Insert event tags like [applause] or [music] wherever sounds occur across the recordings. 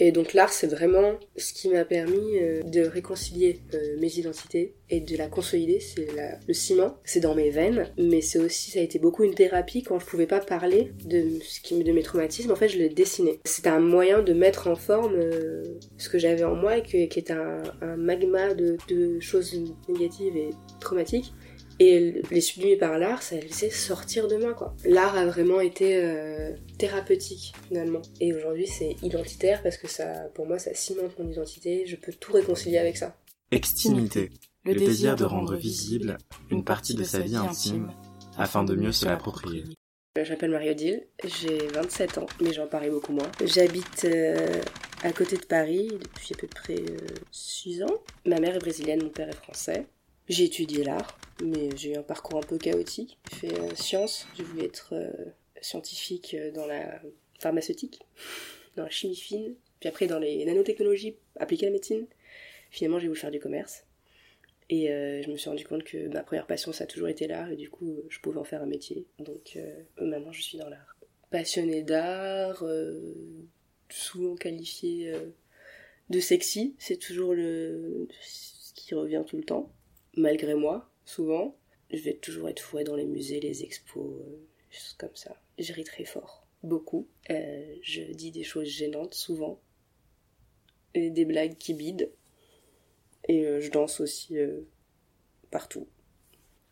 Et donc l'art, c'est vraiment ce qui m'a permis euh, de réconcilier euh, mes identités et de la consolider. C'est le ciment, c'est dans mes veines, mais c'est aussi, ça a été beaucoup une thérapie quand je pouvais pas parler de ce qui de mes traumatismes. En fait, je le dessinais. C'était un moyen de mettre en forme euh, ce que j'avais en moi et qui est un, magma de, de choses négatives et traumatiques et les sublimer par l'art, ça laissait sortir de moi, quoi. L'art a vraiment été euh, thérapeutique, finalement. Et aujourd'hui, c'est identitaire parce que ça, pour moi, ça cimente mon identité. Je peux tout réconcilier avec ça. Extimité. Le, désir de rendre visible une partie de sa vie intime afin de mieux se l'approprier. J'appelle Marie-Odile, j'ai 27 ans, mais j'en parie beaucoup moins. J'habite euh, à côté de Paris depuis à peu près 6 euh, ans. Ma mère est brésilienne, mon père est français. J'ai étudié l'art, mais j'ai eu un parcours un peu chaotique. J'ai fait euh, sciences, j'ai voulu être euh, scientifique euh, dans la pharmaceutique, [laughs] dans la chimie fine, puis après dans les nanotechnologies appliquées à la médecine. Finalement, j'ai voulu faire du commerce. Et je me suis rendu compte que ma première passion, ça a toujours été l'art, et du coup, je pouvais en faire un métier. Donc maintenant, je suis dans l'art. Passionnée d'art, souvent qualifiée de sexy, c'est toujours le ce qui revient tout le temps malgré moi, souvent. Je vais toujours être fouet dans les musées, les expos, euh, choses comme ça. Je ris très fort, beaucoup. Euh, je dis des choses gênantes, souvent. Et des blagues qui bident. Et euh, je danse aussi partout.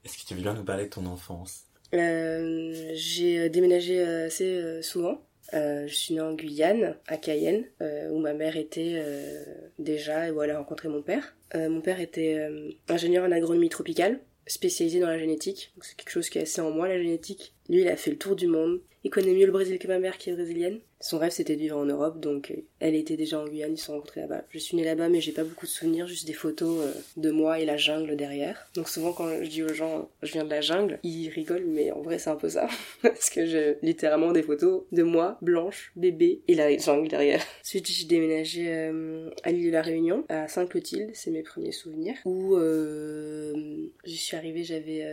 Est-ce que tu veux bien nous parler de ton enfance? J'ai déménagé assez souvent. Je suis née en Guyane, à Cayenne, où ma mère était déjà et où elle a rencontré mon père. Euh, mon père était euh, ingénieur en agronomie tropicale, spécialisé dans la génétique. C'est quelque chose qui est assez en moi, la génétique. Lui, il a fait le tour du monde. Il connaît mieux le Brésil que ma mère qui est brésilienne. Son rêve c'était de vivre en Europe, donc euh, elle était déjà en Guyane, ils se sont rencontrés là-bas. Je suis née là-bas, mais j'ai pas beaucoup de souvenirs, juste des photos euh, de moi et la jungle derrière. Donc souvent quand je dis aux gens je viens de la jungle, ils rigolent, mais en vrai c'est un peu ça. [laughs] Parce que j'ai littéralement des photos de moi, blanche, bébé, et la jungle derrière. [laughs] Ensuite j'ai déménagé euh, à l'île de la Réunion, à Sainte-Clotilde, c'est mes premiers souvenirs, où j'y suis arrivée, j'avais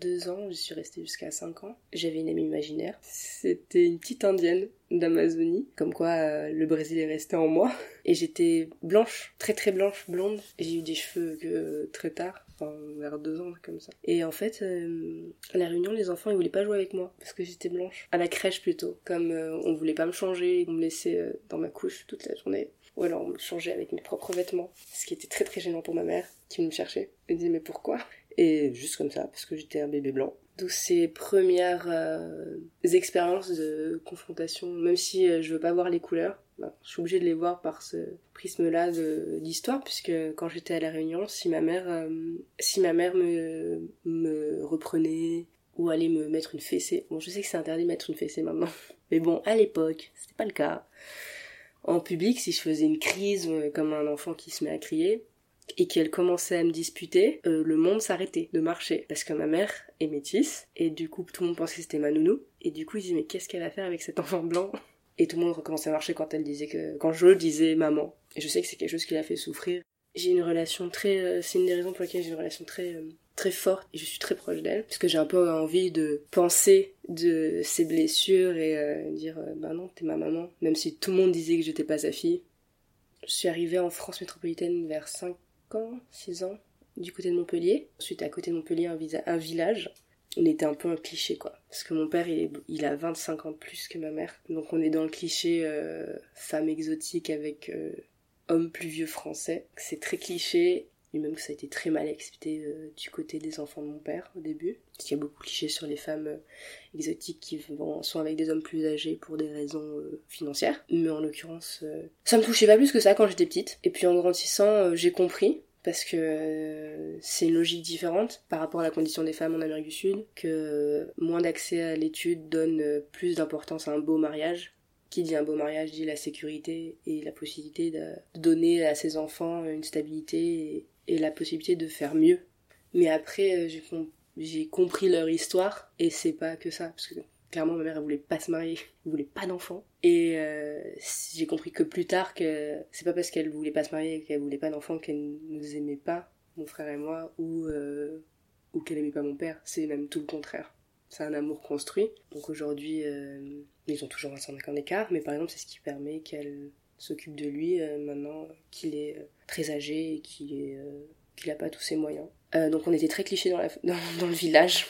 deux ans, j'y suis restée jusqu'à cinq ans. J'avais une amie imaginaire, c'était une petite indienne d'Amazonie, comme quoi euh, le Brésil est resté en moi. Et j'étais blanche, très très blanche, blonde. J'ai eu des cheveux que très tard, enfin vers deux ans comme ça. Et en fait, euh, à la réunion, les enfants ils voulaient pas jouer avec moi parce que j'étais blanche. À la crèche plutôt, comme euh, on voulait pas me changer, on me laissait dans ma couche toute la journée. Ou alors on me changeait avec mes propres vêtements, ce qui était très très gênant pour ma mère qui me cherchait. Elle me disait mais pourquoi? Et juste comme ça, parce que j'étais un bébé blanc. Donc ces premières euh, expériences de confrontation, même si euh, je veux pas voir les couleurs, bah, je suis obligée de les voir par ce prisme-là d'histoire, puisque quand j'étais à la Réunion, si ma mère, euh, si ma mère me, me reprenait ou allait me mettre une fessée, bon je sais que c'est interdit de mettre une fessée maintenant, [laughs] mais bon à l'époque c'était pas le cas. En public, si je faisais une crise comme un enfant qui se met à crier, et qu'elle commençait à me disputer, euh, le monde s'arrêtait de marcher. Parce que ma mère est métisse, et du coup tout le monde pensait que c'était ma nounou, et du coup ils disaient mais qu'est-ce qu'elle va faire avec cet enfant blanc? Et tout le monde recommençait à marcher quand elle disait que, quand je disais maman. Et je sais que c'est quelque chose qui l'a fait souffrir. J'ai une relation très, euh, c'est une des raisons pour lesquelles j'ai une relation très, euh, très forte et je suis très proche d'elle parce que j'ai un peu envie de penser de ses blessures et dire bah non t'es ma maman même si tout le monde disait que j'étais pas sa fille je suis arrivée en France métropolitaine vers 5 ans, 6 ans, du côté de Montpellier. Ensuite, à côté de Montpellier, un, un village. On était un peu un cliché, quoi. Parce que mon père, il, a 25 ans de plus que ma mère. Donc on est dans le cliché euh, femme exotique avec euh, homme plus vieux français. C'est très cliché. Même que ça a été très mal expliqué euh, du côté des enfants de mon père au début. Parce qu'il y a beaucoup de clichés sur les femmes exotiques qui vont, sont avec des hommes plus âgés pour des raisons financières. Mais en l'occurrence, ça me touchait pas plus que ça quand j'étais petite. Et puis en grandissant, j'ai compris parce que c'est une logique différente par rapport à la condition des femmes en Amérique du Sud, que moins d'accès à l'étude donne plus d'importance à un beau mariage. Qui dit un beau mariage dit la sécurité et la possibilité de donner à ses enfants une stabilité et la possibilité de faire mieux. Mais après, j'ai compris leur histoire et c'est pas que ça, parce que clairement ma mère elle voulait pas se marier, [laughs] elle voulait pas d'enfants. Et euh, j'ai compris que plus tard que c'est pas parce qu'elle voulait pas se marier et qu'elle voulait pas d'enfants qu'elle nous aimait pas, mon frère et moi, ou, euh, qu'elle aimait pas mon père, c'est même tout le contraire. C'est un amour construit. Donc aujourd'hui, euh, ils ont toujours un ans d'écart, mais par exemple c'est ce qui permet qu'elle s'occupe de lui maintenant qu'il est très âgé et qu'il est qu'il a pas tous ses moyens. donc on était très clichés dans, la, [laughs] dans le village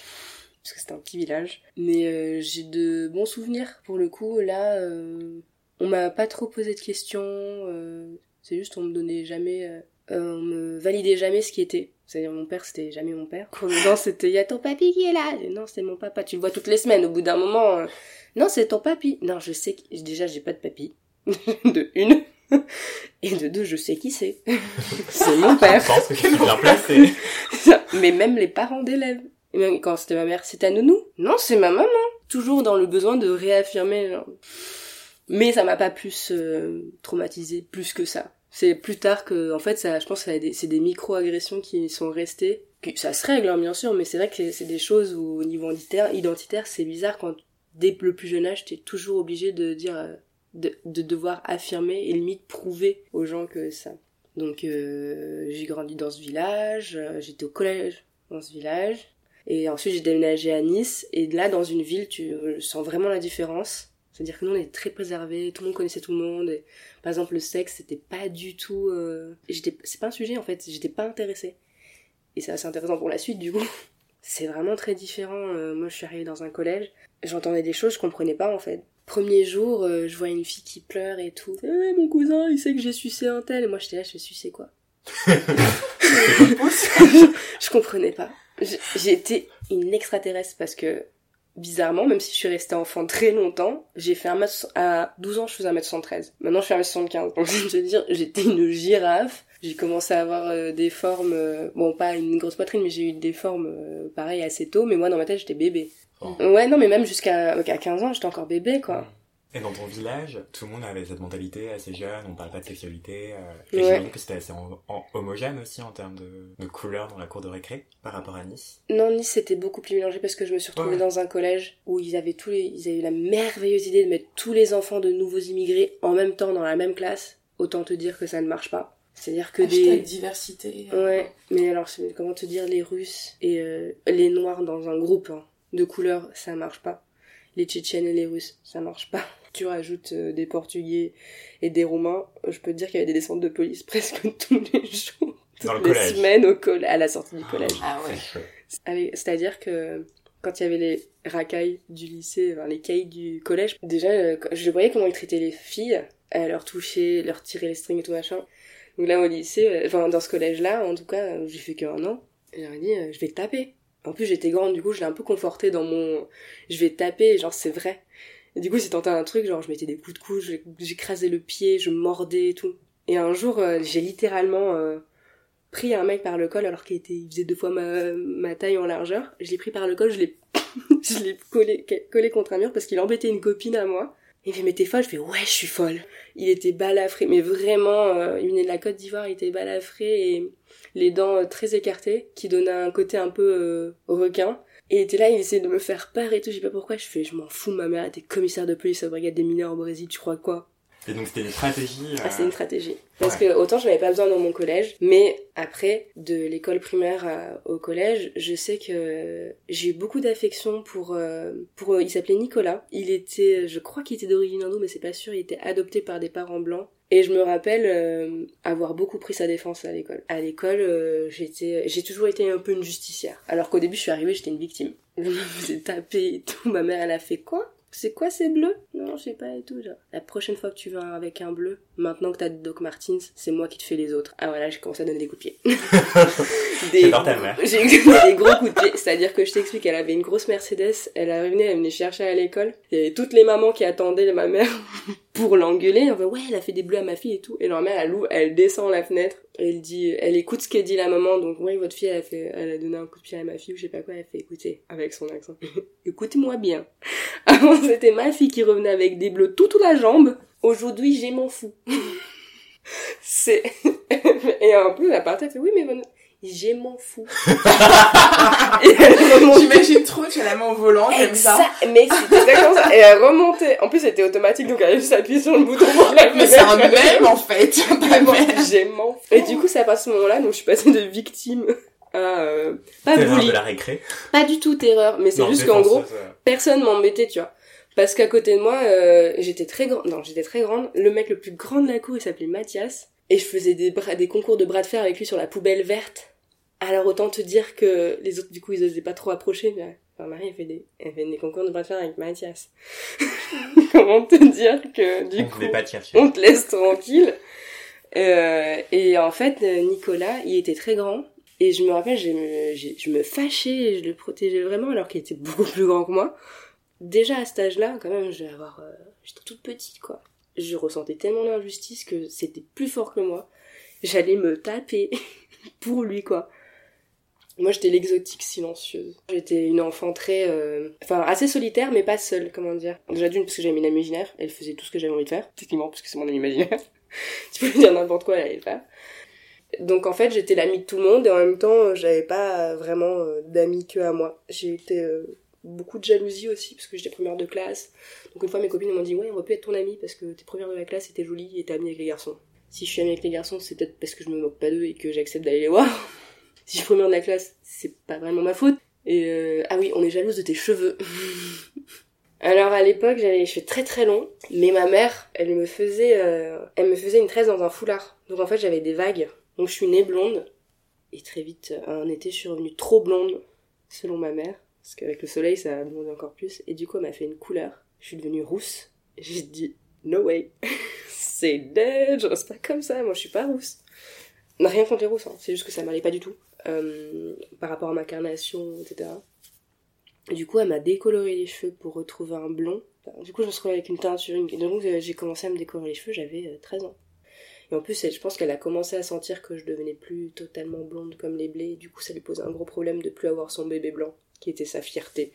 parce que c'était un petit village. Mais euh, j'ai de bons souvenirs pour le coup. Là, euh, on m'a pas trop posé de questions. Euh, c'est juste on me donnait jamais, on me validait jamais ce qui était. C'est-à-dire mon père, c'était jamais mon père. Non, c'était y a ton papy qui est là. non, c'est mon papa. Tu le vois toutes les semaines. Au bout d'un moment, non, c'est ton papy. Non, je sais. Déjà, j'ai pas de papy. [laughs] de une. Et de deux, je sais qui c'est. [laughs] c'est mon père. Je pense que bien placé. Mais même les parents d'élèves. Et même quand c'était ma mère, c'est à nounou. Non, c'est ma maman. Toujours dans le besoin de réaffirmer. Genre. Mais ça m'a pas plus euh, traumatisé plus que ça. C'est plus tard que, en fait, ça, je pense que c'est des micro-agressions qui sont restées. Ça se règle, hein, bien sûr, mais c'est vrai que c'est des choses où, au niveau identitaire, identitaire c'est bizarre quand, dès le plus jeune âge, t'es toujours obligé de dire, euh, de, de, devoir affirmer et limite prouver aux gens que ça. Donc, euh, j'ai grandi dans ce village, j'étais au collège dans ce village, et ensuite, j'ai déménagé à Nice. Et là, dans une ville, tu sens vraiment la différence. C'est-à-dire que nous, on est très préservés, tout le monde connaissait tout le monde. Et, par exemple, le sexe, c'était pas du tout... Euh... C'est pas un sujet, en fait. J'étais pas intéressée. Et c'est assez intéressant pour la suite, du coup. [laughs] c'est vraiment très différent. Euh, moi, je suis arrivée dans un collège. J'entendais des choses, je comprenais pas, en fait. Premier jour, euh, je vois une fille qui pleure et tout. Eh, mon cousin, il sait que j'ai sucé un tel. Et moi, j'étais là, je fais sucer quoi? [laughs] Je comprenais pas. J'étais une extraterrestre parce que, bizarrement, même si je suis restée enfant très longtemps, j'ai fait un mètre, à 12 ans, je faisais 1m73. Maintenant, je fais 1m75. Donc, [laughs] je veux dire, j'étais une girafe. J'ai commencé à avoir euh, des formes, euh, bon, pas une grosse poitrine, mais j'ai eu des formes, euh, pareil, assez tôt. Mais moi, dans ma tête, j'étais bébé. Oh. Ouais, non, mais même jusqu'à 15 ans, j'étais encore bébé, quoi. Et dans ton village, tout le monde avait cette mentalité assez jeune, on parle pas de sexualité. Euh, et j'imagine que c'était assez homogène aussi en termes de, de couleurs dans la cour de récré par rapport à Nice. Non, Nice c'était beaucoup plus mélangé parce que je me suis retrouvée dans un collège où ils avaient tous les, ils avaient eu la merveilleuse idée de mettre tous les enfants de nouveaux immigrés en même temps dans la même classe. Autant te dire que ça ne marche pas. C'est-à-dire que des diversité. Euh. Ouais, mais alors comment te dire les Russes et euh, les Noirs dans un groupe hein, de couleurs, ça marche pas. Les Tchétchènes et les Russes, ça marche pas [laughs] tu rajoutes euh, des Portugais et des Roumains, euh, je peux te dire qu'il y avait des descentes de police [laughs] presque tous les jours, toutes les semaines au à la sortie du ah, collège. Ah ouais. C'est-à-dire que quand il y avait les racailles du lycée, enfin, les cailles du collège, déjà, euh, je voyais comment ils traitaient les filles, à leur toucher, leur tirer les strings et tout machin. Donc là, au lycée, enfin, dans ce collège-là, en tout cas, j'ai fait qu'un an, j'aurais dit, je vais te taper. En plus, j'étais grande, du coup, je l'ai un peu conforté dans mon, je vais taper, genre, c'est vrai. Et du coup, c'est tenté un truc, genre je mettais des coups de couche, j'écrasais le pied, je mordais et tout. Et un jour, euh, j'ai littéralement euh, pris un mec par le col alors qu'il était, faisait deux fois ma, ma taille en largeur. Je l'ai pris par le col, je l'ai, [laughs] je l'ai collé, collé contre un mur parce qu'il embêtait une copine à moi. Il fait mais t'es folle, je fais ouais je suis folle. Il était balafré, mais vraiment, euh, il venait de la Côte d'Ivoire, il était balafré et les dents très écartées, qui donnaient un côté un peu requin. Et il était là, il essayait de me faire peur et tout, je sais pas pourquoi, je fais, je m'en fous, ma mère était commissaire de police à la brigade des mineurs au Brésil, tu crois quoi? Et donc c'était une stratégie. Ah, c'est une stratégie. Parce que autant je n'avais pas besoin dans mon collège, mais après, de l'école primaire au collège, je sais que j'ai eu beaucoup d'affection pour, euh, pour, il s'appelait Nicolas. Il était, je crois qu'il était d'origine hindoue, mais c'est pas sûr, il était adopté par des parents blancs. Et je me rappelle euh, avoir beaucoup pris sa défense à l'école. À l'école, euh, j'étais, j'ai toujours été un peu une justicière. Alors qu'au début, je suis arrivée, j'étais une victime. Je me faisais taper et tout. Ma mère, elle a fait quoi? C'est quoi ces bleus Non, je sais pas et tout. Genre. La prochaine fois que tu vas avec un bleu, maintenant que t'as Doc Martens, c'est moi qui te fais les autres. Ah voilà, j'ai commencé à donner des coups de pied. [laughs] des, ta mère. [laughs] J'ai des gros coups de pied. C'est-à-dire que je t'explique, elle avait une grosse Mercedes, elle venait, elle venait chercher à l'école. Il y avait toutes les mamans qui attendaient ma mère [laughs] pour l'engueuler. On ouais, elle a fait des bleus à ma fille et tout. Et mère, elle ouvre, elle descend la fenêtre. Elle dit, elle écoute ce qu'elle dit la maman. Donc ouais, votre fille, elle a fait, elle a donné un coup de pied à ma fille ou je sais pas quoi. Elle fait écoutez avec son accent. [laughs] Écoutez-moi bien. [laughs] Avant c'était ma fille qui revenait avec des bleus toute la jambe. Aujourd'hui, j'ai m'en fous. [laughs] C'est et en plus la partie elle fait oui mais j'ai m'en fous. [laughs] [laughs] J'imagine trop, tu as la main au volant, comme ça. Mais c'était exactement ça. Et elle remontait. En plus, c'était automatique, donc elle a juste appuyé sur le bouton pour la Mais c'est un même, en fait. [laughs] j'ai m'en fous. Et du coup, c'est à ce moment-là, donc je suis passée de victime à, euh, pas de la récré. Pas du tout terreur, mais c'est juste qu'en gros, personne m'embêtait, tu vois. Parce qu'à côté de moi, euh, j'étais très grande. Non, j'étais très grande. Le mec le plus grand de la cour, il s'appelait Mathias. Et je faisais des, des concours de bras de fer avec lui sur la poubelle verte. Alors autant te dire que les autres, du coup, ils osaient pas trop approcher. Mais enfin, Marie, elle fait des, elle fait des concours de bras de fer avec Mathias. [laughs] Comment te dire que, du on coup, on te laisse tranquille. Euh, et en fait, Nicolas, il était très grand. Et je me rappelle, je me, je me fâchais, je le protégeais vraiment alors qu'il était beaucoup plus grand que moi. Déjà à cet âge-là, quand même, je vais avoir, euh, j'étais toute petite, quoi je ressentais tellement d'injustice que c'était plus fort que moi. J'allais me taper [laughs] pour lui, quoi. Moi, j'étais l'exotique silencieuse. J'étais une enfant très... Euh, enfin, assez solitaire, mais pas seule, comment dire. Déjà d'une, parce que j'avais une imaginaire. Elle faisait tout ce que j'avais envie de faire. Techniquement, parce que c'est mon imaginaire. [laughs] tu peux lui dire n'importe quoi, elle allait le faire. Donc en fait, j'étais l'amie de tout le monde et en même temps, j'avais pas vraiment euh, d'amis que à moi. Été euh, beaucoup de jalousie aussi parce que j'étais première de classe. Donc une fois mes copines m'ont dit ouais on va plus être ton amie parce que t'es première de la classe et t'es jolie et t'es amie avec les garçons. Si je suis amie avec les garçons c'est peut-être parce que je me moque pas d'eux et que j'accepte d'aller les voir. [laughs] si je suis première de la classe c'est pas vraiment ma faute. Et euh, ah oui on est jalouse de tes cheveux. [laughs] Alors à l'époque j'avais les cheveux très très longs, mais ma mère elle me faisait euh, elle me faisait une tresse dans un foulard. Donc en fait j'avais des vagues. Donc je suis née blonde et très vite un été je suis revenue trop blonde selon ma mère parce qu'avec le soleil, ça a blondé encore plus. Et du coup, elle m'a fait une couleur. Je suis devenue rousse. J'ai dit, no way. [laughs] c'est dead, je reste pas comme ça. Moi, je suis pas rousse. n'a rien contre les rousses, hein. c'est juste que ça m'allait pas du tout. Euh, par rapport à ma carnation, etc. Et du coup, elle m'a décoloré les cheveux pour retrouver un blond. du coup, je me suis retrouvée avec une teinture. Et donc, euh, j'ai commencé à me décolorer les cheveux, j'avais 13 euh, ans. Et en plus, je pense qu'elle a commencé à sentir que je devenais plus totalement blonde comme les blés. du coup, ça lui posait un gros problème de plus avoir son bébé blanc qui était sa fierté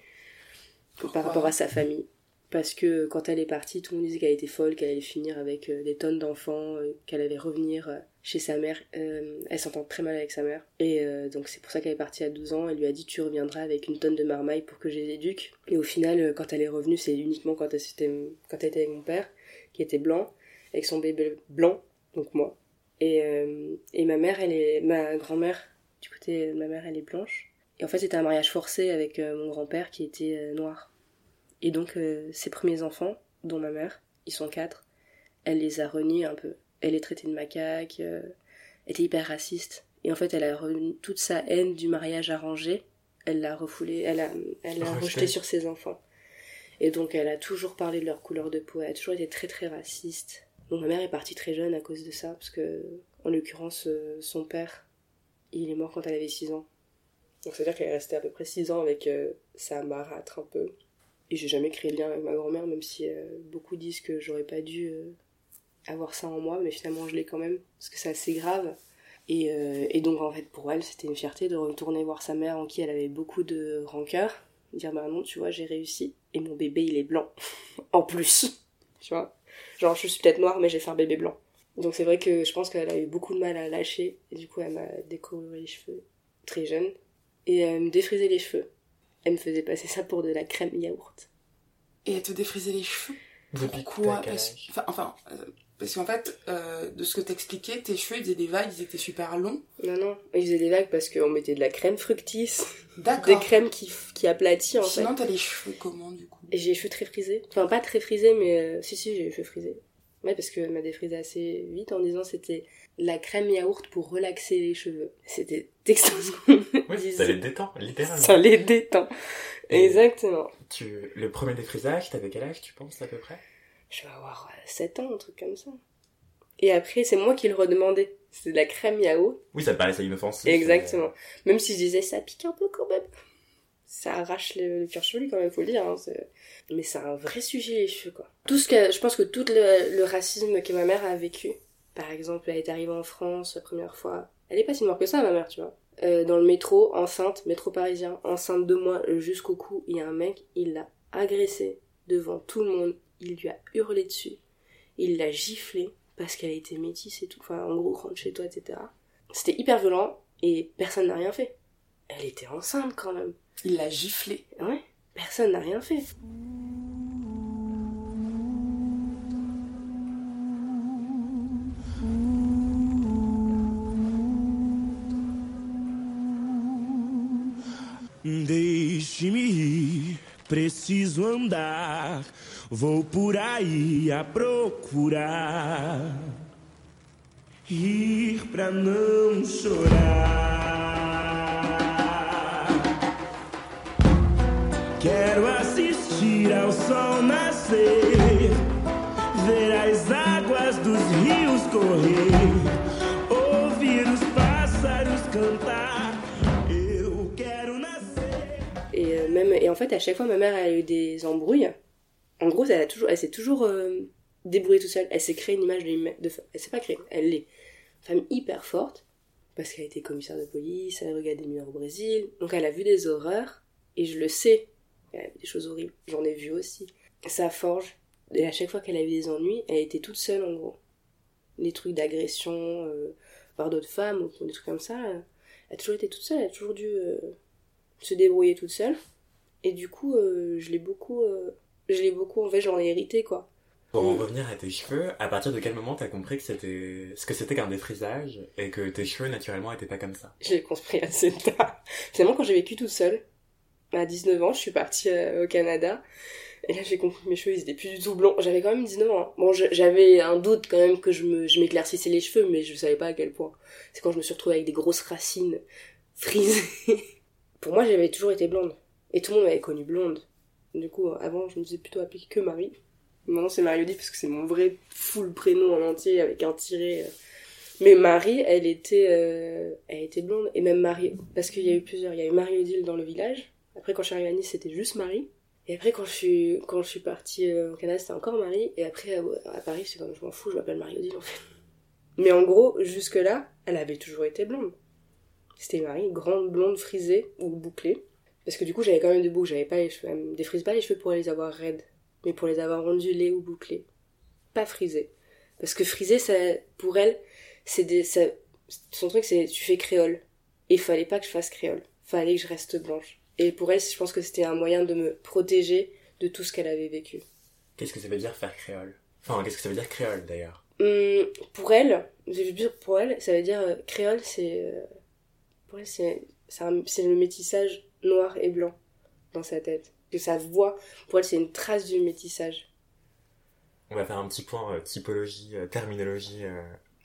par rapport à sa famille. Parce que quand elle est partie, tout le monde disait qu'elle était folle, qu'elle allait finir avec euh, des tonnes d'enfants, euh, qu'elle allait revenir euh, chez sa mère. elle s'entend très mal avec sa mère. Et donc c'est pour ça qu'elle est partie à 12 ans. Elle lui a dit tu reviendras avec une tonne de marmaille pour que je les éduque. Et au final, quand elle est revenue, c'est uniquement quand elle, était, quand elle était avec mon père, qui était blanc, avec son bébé blanc, donc moi. Et, et ma mère, elle est... Ma grand-mère, du côté de ma mère, elle est blanche. Et en fait, c'était un mariage forcé avec euh, mon grand-père qui était euh, noir. Et donc, euh, ses premiers enfants, dont ma mère, ils sont quatre, elle les a reniés un peu. Elle est traitée de macaque, elle était hyper raciste. Et en fait, elle a remis toute sa haine du mariage arrangé, elle l'a refoulé, elle a, elle l'a rejeté sur ses enfants. Et donc, elle a toujours parlé de leur couleur de peau, elle a toujours été très très raciste. Donc, ma mère est partie très jeune à cause de ça, parce que, en l'occurrence, son père, il est mort quand elle avait 6 ans. Donc c'est-à-dire qu'elle est restée à peu près 6 ans avec euh, sa marâtre un peu. Et j'ai jamais créé de lien avec ma grand-mère, même si euh, beaucoup disent que j'aurais pas dû euh, avoir ça en moi, mais finalement je l'ai quand même, parce que c'est assez grave. Et, et, donc en fait pour elle c'était une fierté de retourner voir sa mère en qui elle avait beaucoup de rancœur, dire bah non tu vois j'ai réussi, et mon bébé il est blanc, [laughs] en plus, tu vois? Genre je suis peut-être noire mais j'ai fait un bébé blanc. Donc c'est vrai que je pense qu'elle a eu beaucoup de mal à lâcher, et du coup elle m'a décoloré les cheveux très jeune, et elle me défrisait les cheveux. Elle me faisait passer ça pour de la crème yaourt. Et elle te défrisait les cheveux? Pourquoi parce... Enfin, enfin euh, parce qu'en fait, euh, de ce que t'expliquais, tes cheveux, ils faisaient des vagues, ils étaient super longs. Non, non, ils faisaient des vagues parce qu'on mettait de la crème fructis. D'accord. Des crèmes qui, qui aplatit, en fait. Sinon, t'as les cheveux comment, du coup? Et j'ai les cheveux très frisés. Enfin, pas très frisés, mais euh, si, si, j'ai les cheveux frisés. Ouais, parce qu'elle m'a défrisé assez vite en disant c'était la crème yaourt pour relaxer les cheveux. C'était texto Oui, ça les détend, littéralement. Ça les détend. Exactement. Tu, le premier défrisage, t'avais quel âge, tu penses, à peu près? Je vais avoir 7 ans, un truc comme ça. Et après, c'est moi qui le redemandais. C'est de la crème yaourt. Oui, ça paraissait inoffensif. Exactement. Même si je disais, ça pique un peu quand même. ça arrache le, cœur chevelu quand même, faut le dire. Hein, mais c'est un vrai sujet les cheveux quoi. Tout ce que, je pense que tout le, racisme que ma mère a vécu, par exemple, elle est arrivée en France la première fois, elle est pas si morte que ça ma mère, tu vois. Euh, dans le métro, enceinte, métro parisien, enceinte de moi jusqu'au cou, il y a un mec, il l'a agressée devant tout le monde, il lui a hurlé dessus, il l'a giflé parce qu'elle était métisse et tout, enfin en gros rentre chez toi, etc. C'était hyper violent et personne n'a rien fait. Elle était enceinte quand même. Il l'a giflé. Ouais, personne n'a rien fait. Deixe-me ir, preciso andar, vou por aí a procurar. Ir pra não chorar. Quero assistir ao sol nascer, ver as águas dos rios correr, et en fait, à chaque fois, ma mère a eu des embrouilles. En gros, elle, a toujours, elle s'est toujours euh, débrouillée toute seule. Elle s'est créée une image de, de Elle s'est pas créée, elle l'est. Femme hyper forte, parce qu'elle a été commissaire de police, elle a regardé des mineurs au Brésil. Donc elle a vu des horreurs, et je le sais y a des choses horribles. J'en ai vu aussi. Ça forge. Et à chaque fois qu'elle avait des ennuis, elle était toute seule en gros. Les trucs d'agression euh, par d'autres femmes ou des trucs comme ça, elle a toujours été toute seule. Elle a toujours dû euh, se débrouiller toute seule. Et du coup, euh, je l'ai beaucoup. je l'ai beaucoup. En fait, j'en ai hérité quoi. Pour en revenir à tes cheveux, à partir de quel moment t'as compris que c'était ce que c'était qu'un défrisage et que tes cheveux naturellement étaient pas comme ça? Je l'ai compris [laughs] assez tard. Finalement, quand j'ai vécu toute seule, à 19 ans, je suis partie euh, au Canada. Et là, j'ai compris que mes cheveux, ils étaient plus du tout blonds. J'avais quand même 19 ans. Bon, j'avais un doute quand même que je me, je m'éclaircissais les cheveux, mais je savais pas à quel point. C'est quand je me suis retrouvée avec des grosses racines frisées. [laughs] Pour moi, j'avais toujours été blonde. Et tout le monde m'avait connue blonde. Du coup, avant, je me disais plutôt appeler que Marie. Maintenant, c'est Marie-Odile parce que c'est mon vrai full prénom en entier avec un tiré. Euh. Mais Marie, elle était, euh, elle était blonde. Et même Marie, parce qu'il y a eu plusieurs. Il y a eu Marie-Odile dans le village après, quand je suis arrivée à Nice, c'était juste Marie. Et après, quand je suis, quand je suis partie euh, au Canada, c'était encore Marie. Et après, à, Paris, c'est comme je m'en fous, je m'appelle Marie-Odile en fait. Mais en gros, jusque-là, elle avait toujours été blonde. C'était Marie, grande blonde frisée ou bouclée. Parce que du coup, j'avais quand même des boucles, j'avais pas les cheveux. Elle me défrise pas les cheveux pour les avoir raides, mais pour les avoir ondulés ou bouclés. Pas frisés. Parce que frisé, ça, pour elle, c'est des, ça, son truc, c'est tu fais créole. Et il fallait pas que je fasse créole. Fallait que je reste blanche. Et pour elle, je pense que c'était un moyen de me protéger de tout ce qu'elle avait vécu. Qu'est-ce que ça veut dire faire créole? Enfin, qu'est-ce que ça veut dire créole d'ailleurs? Hum, Pour elle, pour elle, ça veut dire euh, créole, c'est euh, pour elle c'est c'est le métissage noir et blanc dans sa tête. Que sa voix, pour elle, c'est une trace du métissage. On va faire un petit point euh, typologie, terminologie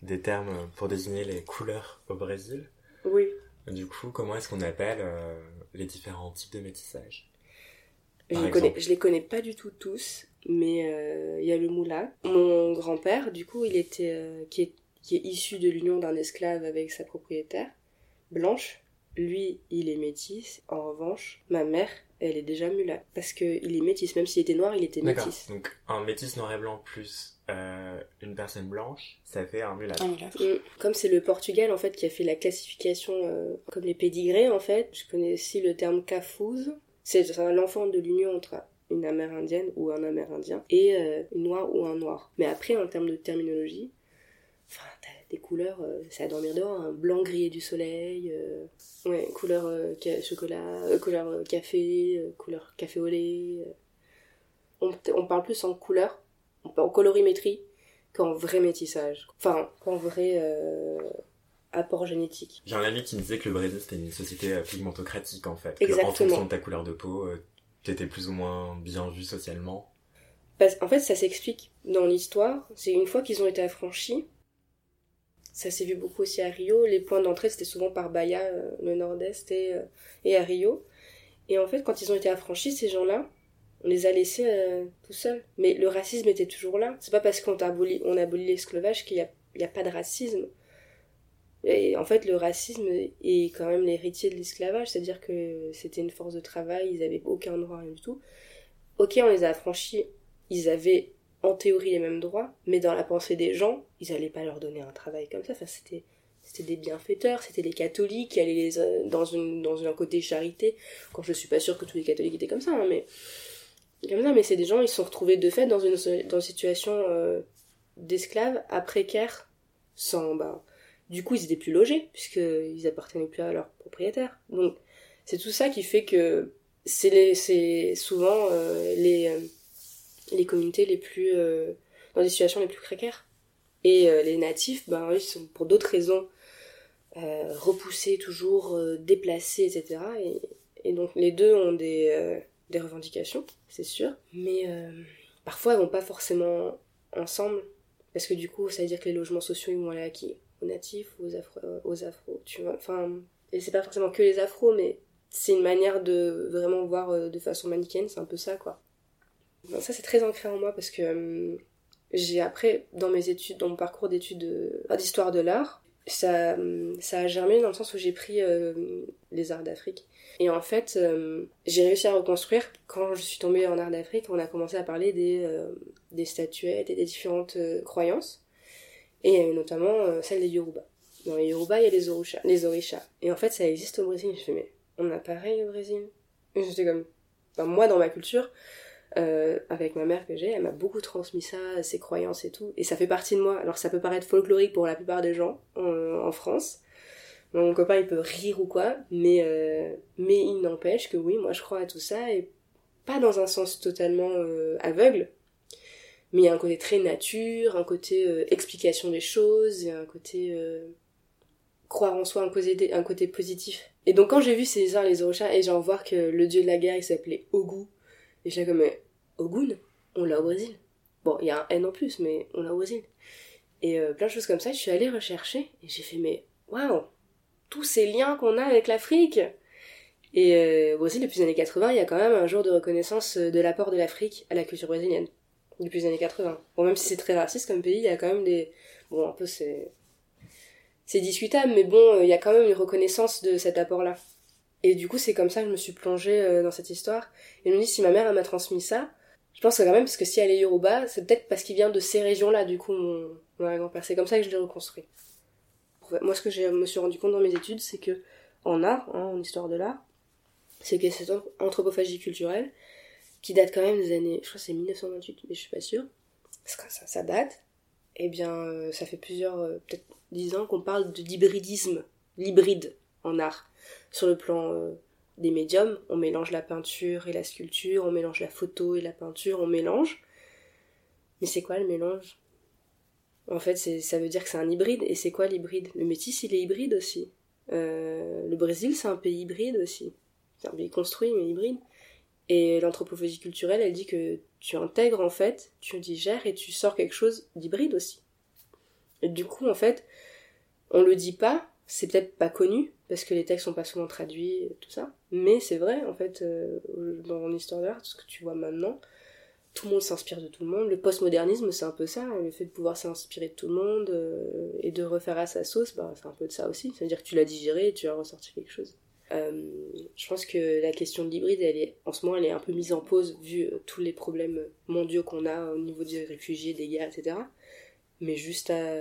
des termes pour désigner les couleurs au Brésil. Oui. Du coup, comment est-ce qu'on appelle les différents types de métissage? Je les, connais, je les connais pas du tout tous, mais euh, il y a le moula. Mon grand-père, du coup, il était euh, qui, est, qui est issu de l'union d'un esclave avec sa propriétaire, blanche. Lui, il est métis. En revanche, ma mère, elle est déjà mulatte. Parce qu'il est métis. Même s'il était noir, il était métis. Donc, un métis noir et blanc plus euh, une personne blanche, ça fait un mulâtre. Mm. Comme c'est le Portugal en fait qui a fait la classification euh, comme les pédigrés en fait, je connais aussi le terme cafouse. C'est l'enfant de l'union entre une amérindienne ou un amérindien et euh, une noire ou un noir. Mais après en termes de terminologie, enfin t'as des couleurs, c'est à dormir dehors, un blanc grillé du soleil, ouais, couleur chocolat, couleur café, couleur café au lait. On, on parle plus en couleur en colorimétrie qu'en vrai métissage. Enfin, qu'en vrai euh, apport génétique. J'ai un ami qui me disait que le Brésil c'était une société euh, pigmentocratique en fait. Exactement. en fonction de ta couleur de peau, euh, tu étais plus ou moins bien vu socialement. Parce, en fait, ça s'explique dans l'histoire. C'est une fois qu'ils ont été affranchis, ça s'est vu beaucoup aussi à Rio. Les points d'entrée c'était souvent par Bahia, le nord-est, et, et à Rio. Et en fait, quand ils ont été affranchis, ces gens-là, on les a laissés euh, tout seuls. Mais le racisme était toujours là. C'est pas parce qu'on a aboli, on abolit l'esclavage qu'il n'y a, a, pas de racisme. Et en fait, le racisme est quand même l'héritier de l'esclavage, c'est-à-dire que c'était une force de travail, ils avaient aucun droit, rien du tout. Ok, on les a affranchis, ils avaient en théorie les mêmes droits, mais dans la pensée des gens, ils allaient pas leur donner un travail comme ça. C'était c'était des bienfaiteurs, c'était les catholiques qui allaient les, euh, dans, une, dans un côté charité. Quand je suis pas sûre que tous les catholiques étaient comme ça, hein, mais comme ça, mais c'est des gens, ils se sont retrouvés de fait dans une, dans situation euh, d'esclaves à précaire, sans, bah, du coup, ils étaient plus logés, puisqu'ils appartenaient plus à leurs propriétaires. Donc, c'est tout ça qui fait que c'est c'est souvent euh, les, les communautés les plus, dans des situations les plus précaires. Et les natifs, ben, ils sont pour d'autres raisons euh, repoussés toujours, euh, déplacés, etc. Et, donc les deux ont des, euh, des revendications, c'est sûr, mais parfois elles vont pas forcément ensemble, parce que du coup ça veut dire que les logements sociaux ils vont aller à qui? Aux natifs ou aux afro, aux afro tu vois? Enfin, et c'est pas forcément que les afros, mais c'est une manière de vraiment voir de façon manichéenne, c'est un peu ça quoi. Ça c'est très ancré en moi parce que j'ai après dans mes études, dans mon parcours d'études d'histoire de l'art, ça, ça a germé dans le sens où j'ai pris euh, les arts d'Afrique. Et en fait, euh, j'ai réussi à reconstruire. Quand je suis tombée en arts d'Afrique, on a commencé à parler des, euh, des statuettes et des différentes croyances. Et notamment celle des Yoruba. Dans les Yoruba, il y a les Orishas. Les. Et en fait, ça existe au Brésil. Je me suis mais on a pareil au Brésil. J'étais comme, moi, dans ma culture, euh, avec ma mère que j'ai, elle m'a beaucoup transmis ça, ses croyances et tout, et ça fait partie de moi. Alors ça peut paraître folklorique pour la plupart des gens en, France. Mon copain il peut rire ou quoi, mais euh, mais il n'empêche que oui, moi je crois à tout ça et pas dans un sens totalement euh, aveugle, mais il y a un côté très nature, un côté explication des choses, et un côté croire en soi, un côté, positif. Et donc quand j'ai vu ces arts les Orishas et j'en voir que le dieu de la guerre il s'appelait Ogu, et j'étais comme Ogun, on l'a au Brésil. Bon, il y a un N en plus, mais on l'a au Brésil. Et euh, plein de choses comme ça, je suis allée rechercher et j'ai fait, mais waouh, tous ces liens qu'on a avec l'Afrique. Et euh, au Brésil, depuis les années 80, il y a quand même un jour de reconnaissance de l'apport de l'Afrique à la culture brésilienne. Depuis les années 80. Bon, même si c'est très raciste comme pays, il y a quand même des. Bon, un peu c'est. C'est discutable, mais bon, il y a quand même une reconnaissance de cet apport-là. Et du coup, c'est comme ça que je me suis plongée euh, dans cette histoire. Et je me dis, si ma mère m'a transmis ça, je pense que quand même, parce que si elle est Yoruba, c'est peut-être parce qu'il vient de ces régions-là, du coup, mon, grand-père. C'est comme ça que je l'ai reconstruit. Moi, ce que je me suis rendu compte dans mes études, c'est que en art, hein, en histoire de l'art, c'est que cette anthropophagie culturelle, qui date quand même des années, je crois que c'est 1928, mais je suis pas sûre, ça date, eh bien, euh, ça fait plusieurs, euh, peut-être dix ans qu'on parle d'hybridisme, l'hybride en art, sur le plan euh, des médiums, on mélange la peinture et la sculpture, on mélange la photo et la peinture, on mélange. Mais c'est quoi le mélange? En fait, ça veut dire que c'est un hybride. Et c'est quoi l'hybride? Le métis, il est hybride aussi. Euh, le Brésil, c'est un pays hybride aussi. C'est un pays construit, mais hybride. Et l'anthropologie culturelle, elle dit que tu intègres en fait, tu digères et tu sors quelque chose d'hybride aussi. Et du coup, en fait, on le dit pas, c'est peut-être pas connu, parce que les textes sont pas souvent traduits, tout ça. Mais c'est vrai, en fait, euh, dans l'histoire de l'art, ce que tu vois maintenant, tout le monde s'inspire de tout le monde. Le postmodernisme, c'est un peu ça, le fait de pouvoir s'inspirer de tout le monde euh, et de refaire à sa sauce, bah, c'est un peu de ça aussi. C'est-à-dire que tu l'as digéré et tu as ressorti quelque chose. Euh, je pense que la question de l'hybride, elle est, en ce moment, elle est un peu mise en pause vu tous les problèmes mondiaux qu'on a au niveau des réfugiés, des guerres, etc mais juste à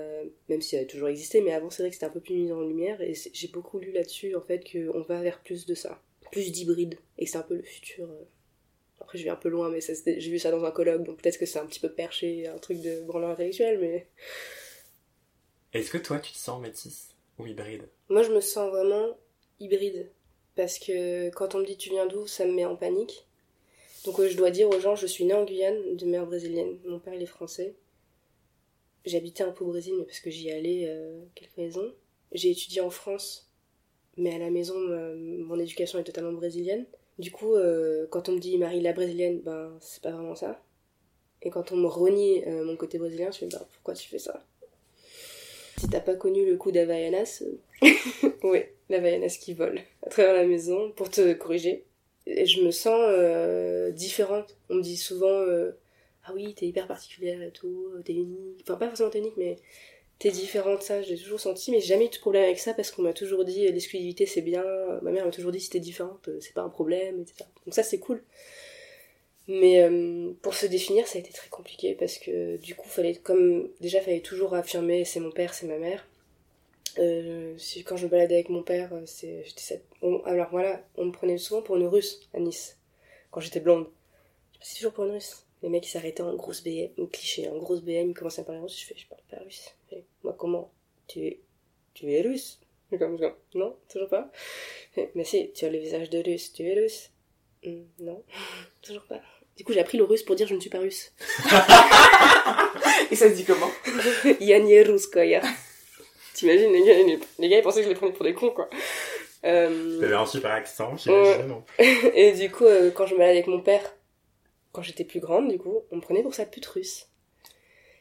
même si elle a toujours existé mais avant c'est vrai que c'était un peu plus mis en lumière et j'ai beaucoup lu là-dessus en fait qu'on va vers plus de ça. Plus d'hybride. Et c'est un peu le futur euh. après je vais un peu loin mais j'ai vu ça dans un colloque donc peut-être que c'est un petit peu perché un truc de branleur intellectuel mais est-ce que toi tu te sens métisse ou hybride? Moi je me sens vraiment hybride parce que quand on me dit tu viens d'où ça me met en panique. Donc euh, je dois dire aux gens je suis née en Guyane de mère brésilienne. Mon père il est français J'habitais un peu au Brésil, mais parce que j'y allais euh, quelques raisons. J'ai étudié en France, mais à la maison, euh, mon éducation est totalement brésilienne. Du coup, euh, quand on me dit Marie la brésilienne, ben c'est pas vraiment ça. Et quand on me renie mon côté brésilien, je me dis ben, pourquoi tu fais ça? Si t'as pas connu le coup d'Havaianas, [laughs] oui, l'Havaianas qui vole à travers la maison pour te corriger. Je me sens différente. On me dit souvent ah oui, t'es hyper particulière et tout, t'es unique. Enfin, pas forcément t'es unique, mais t'es différente, ça, j'ai toujours senti, mais jamais eu de problème avec ça parce qu'on m'a toujours dit l'exclusivité c'est bien. Ma mère m'a toujours dit si t'es différente, c'est pas un problème, etc. Donc ça c'est cool. Mais euh, pour se définir, ça a été très compliqué parce que du coup, fallait comme déjà fallait toujours affirmer c'est mon père, c'est ma mère. Euh, quand je me baladais avec mon père, euh, c'est j'étais alors voilà, on me prenait souvent pour une russe à Nice quand j'étais blonde. Je passais toujours pour une russe les mecs s'arrêtaient en grosse BM, cliché, en grosse BM, ils commençaient à parler russe, je fais, je parle pas russe. Moi comment? Tu es, tu es russe? Comme, comme, non, toujours pas. Mais si, tu as le visage de russe, tu es russe. Hmm, non, [laughs] toujours pas. Du coup, j'ai appris le russe pour dire je ne suis pas russe. [laughs] Et ça se dit comment? [laughs] Yannier Ruskaya. T'imagines, les gars, les, gars, ils pensaient que je les prenais pour des cons, quoi. Euh... T'avais un super accent, j'imagine. Euh... Et du coup, euh, quand je me balade avec mon père, quand j'étais plus grande, du coup, on me prenait pour sa pute russe.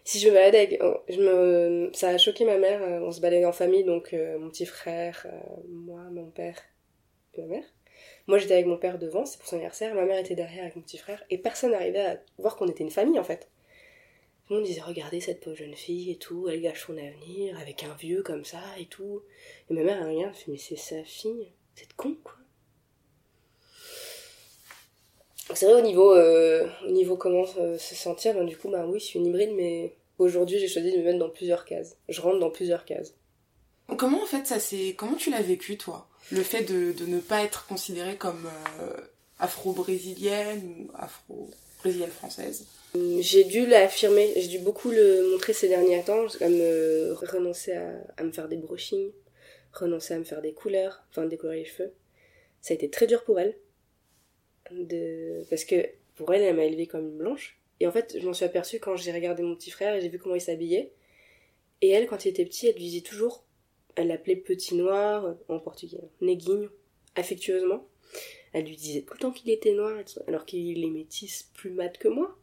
Si je me baladais avec... Me... Ça a choqué ma mère, euh, on se baladait en famille, donc euh, mon petit frère, moi, mon père ma mère. Moi, j'étais avec mon père devant, c'est pour son anniversaire, ma mère était derrière avec mon petit frère, et personne n'arrivait à voir qu'on était une famille, en fait. Tout le monde disait, regardez cette pauvre jeune fille et tout, elle gâche son avenir, avec un vieux comme ça et tout. Et ma mère, elle regarde, fait, mais c'est sa fille, c'est con, quoi. C'est vrai, au niveau, euh, au niveau comment se sentir, ben, du coup, bah oui, je suis une hybride, mais aujourd'hui, j'ai choisi de me mettre dans plusieurs cases. Je rentre dans plusieurs cases. Comment, en fait, ça c'est, comment tu l'as vécu, toi? le fait de, de, ne pas être considérée comme euh, afro-brésilienne ou afro-brésilienne française? J'ai dû l'affirmer, j'ai dû beaucoup le montrer ces derniers temps, comme euh, renoncer à, à, me faire des brushings, renoncer à me faire des couleurs, enfin décorer les cheveux. Ça a été très dur pour elle, de... parce que pour elle, elle m'a élevée comme une blanche. Et en fait, je m'en suis aperçue quand j'ai regardé mon petit frère et j'ai vu comment il s'habillait. Et elle, quand il était petit, elle lui disait toujours elle l'appelait Petit Noir, en portugais, Neguinho, affectueusement. Elle lui disait tout le temps qu'il était noir, alors qu'il est métis plus mat que moi.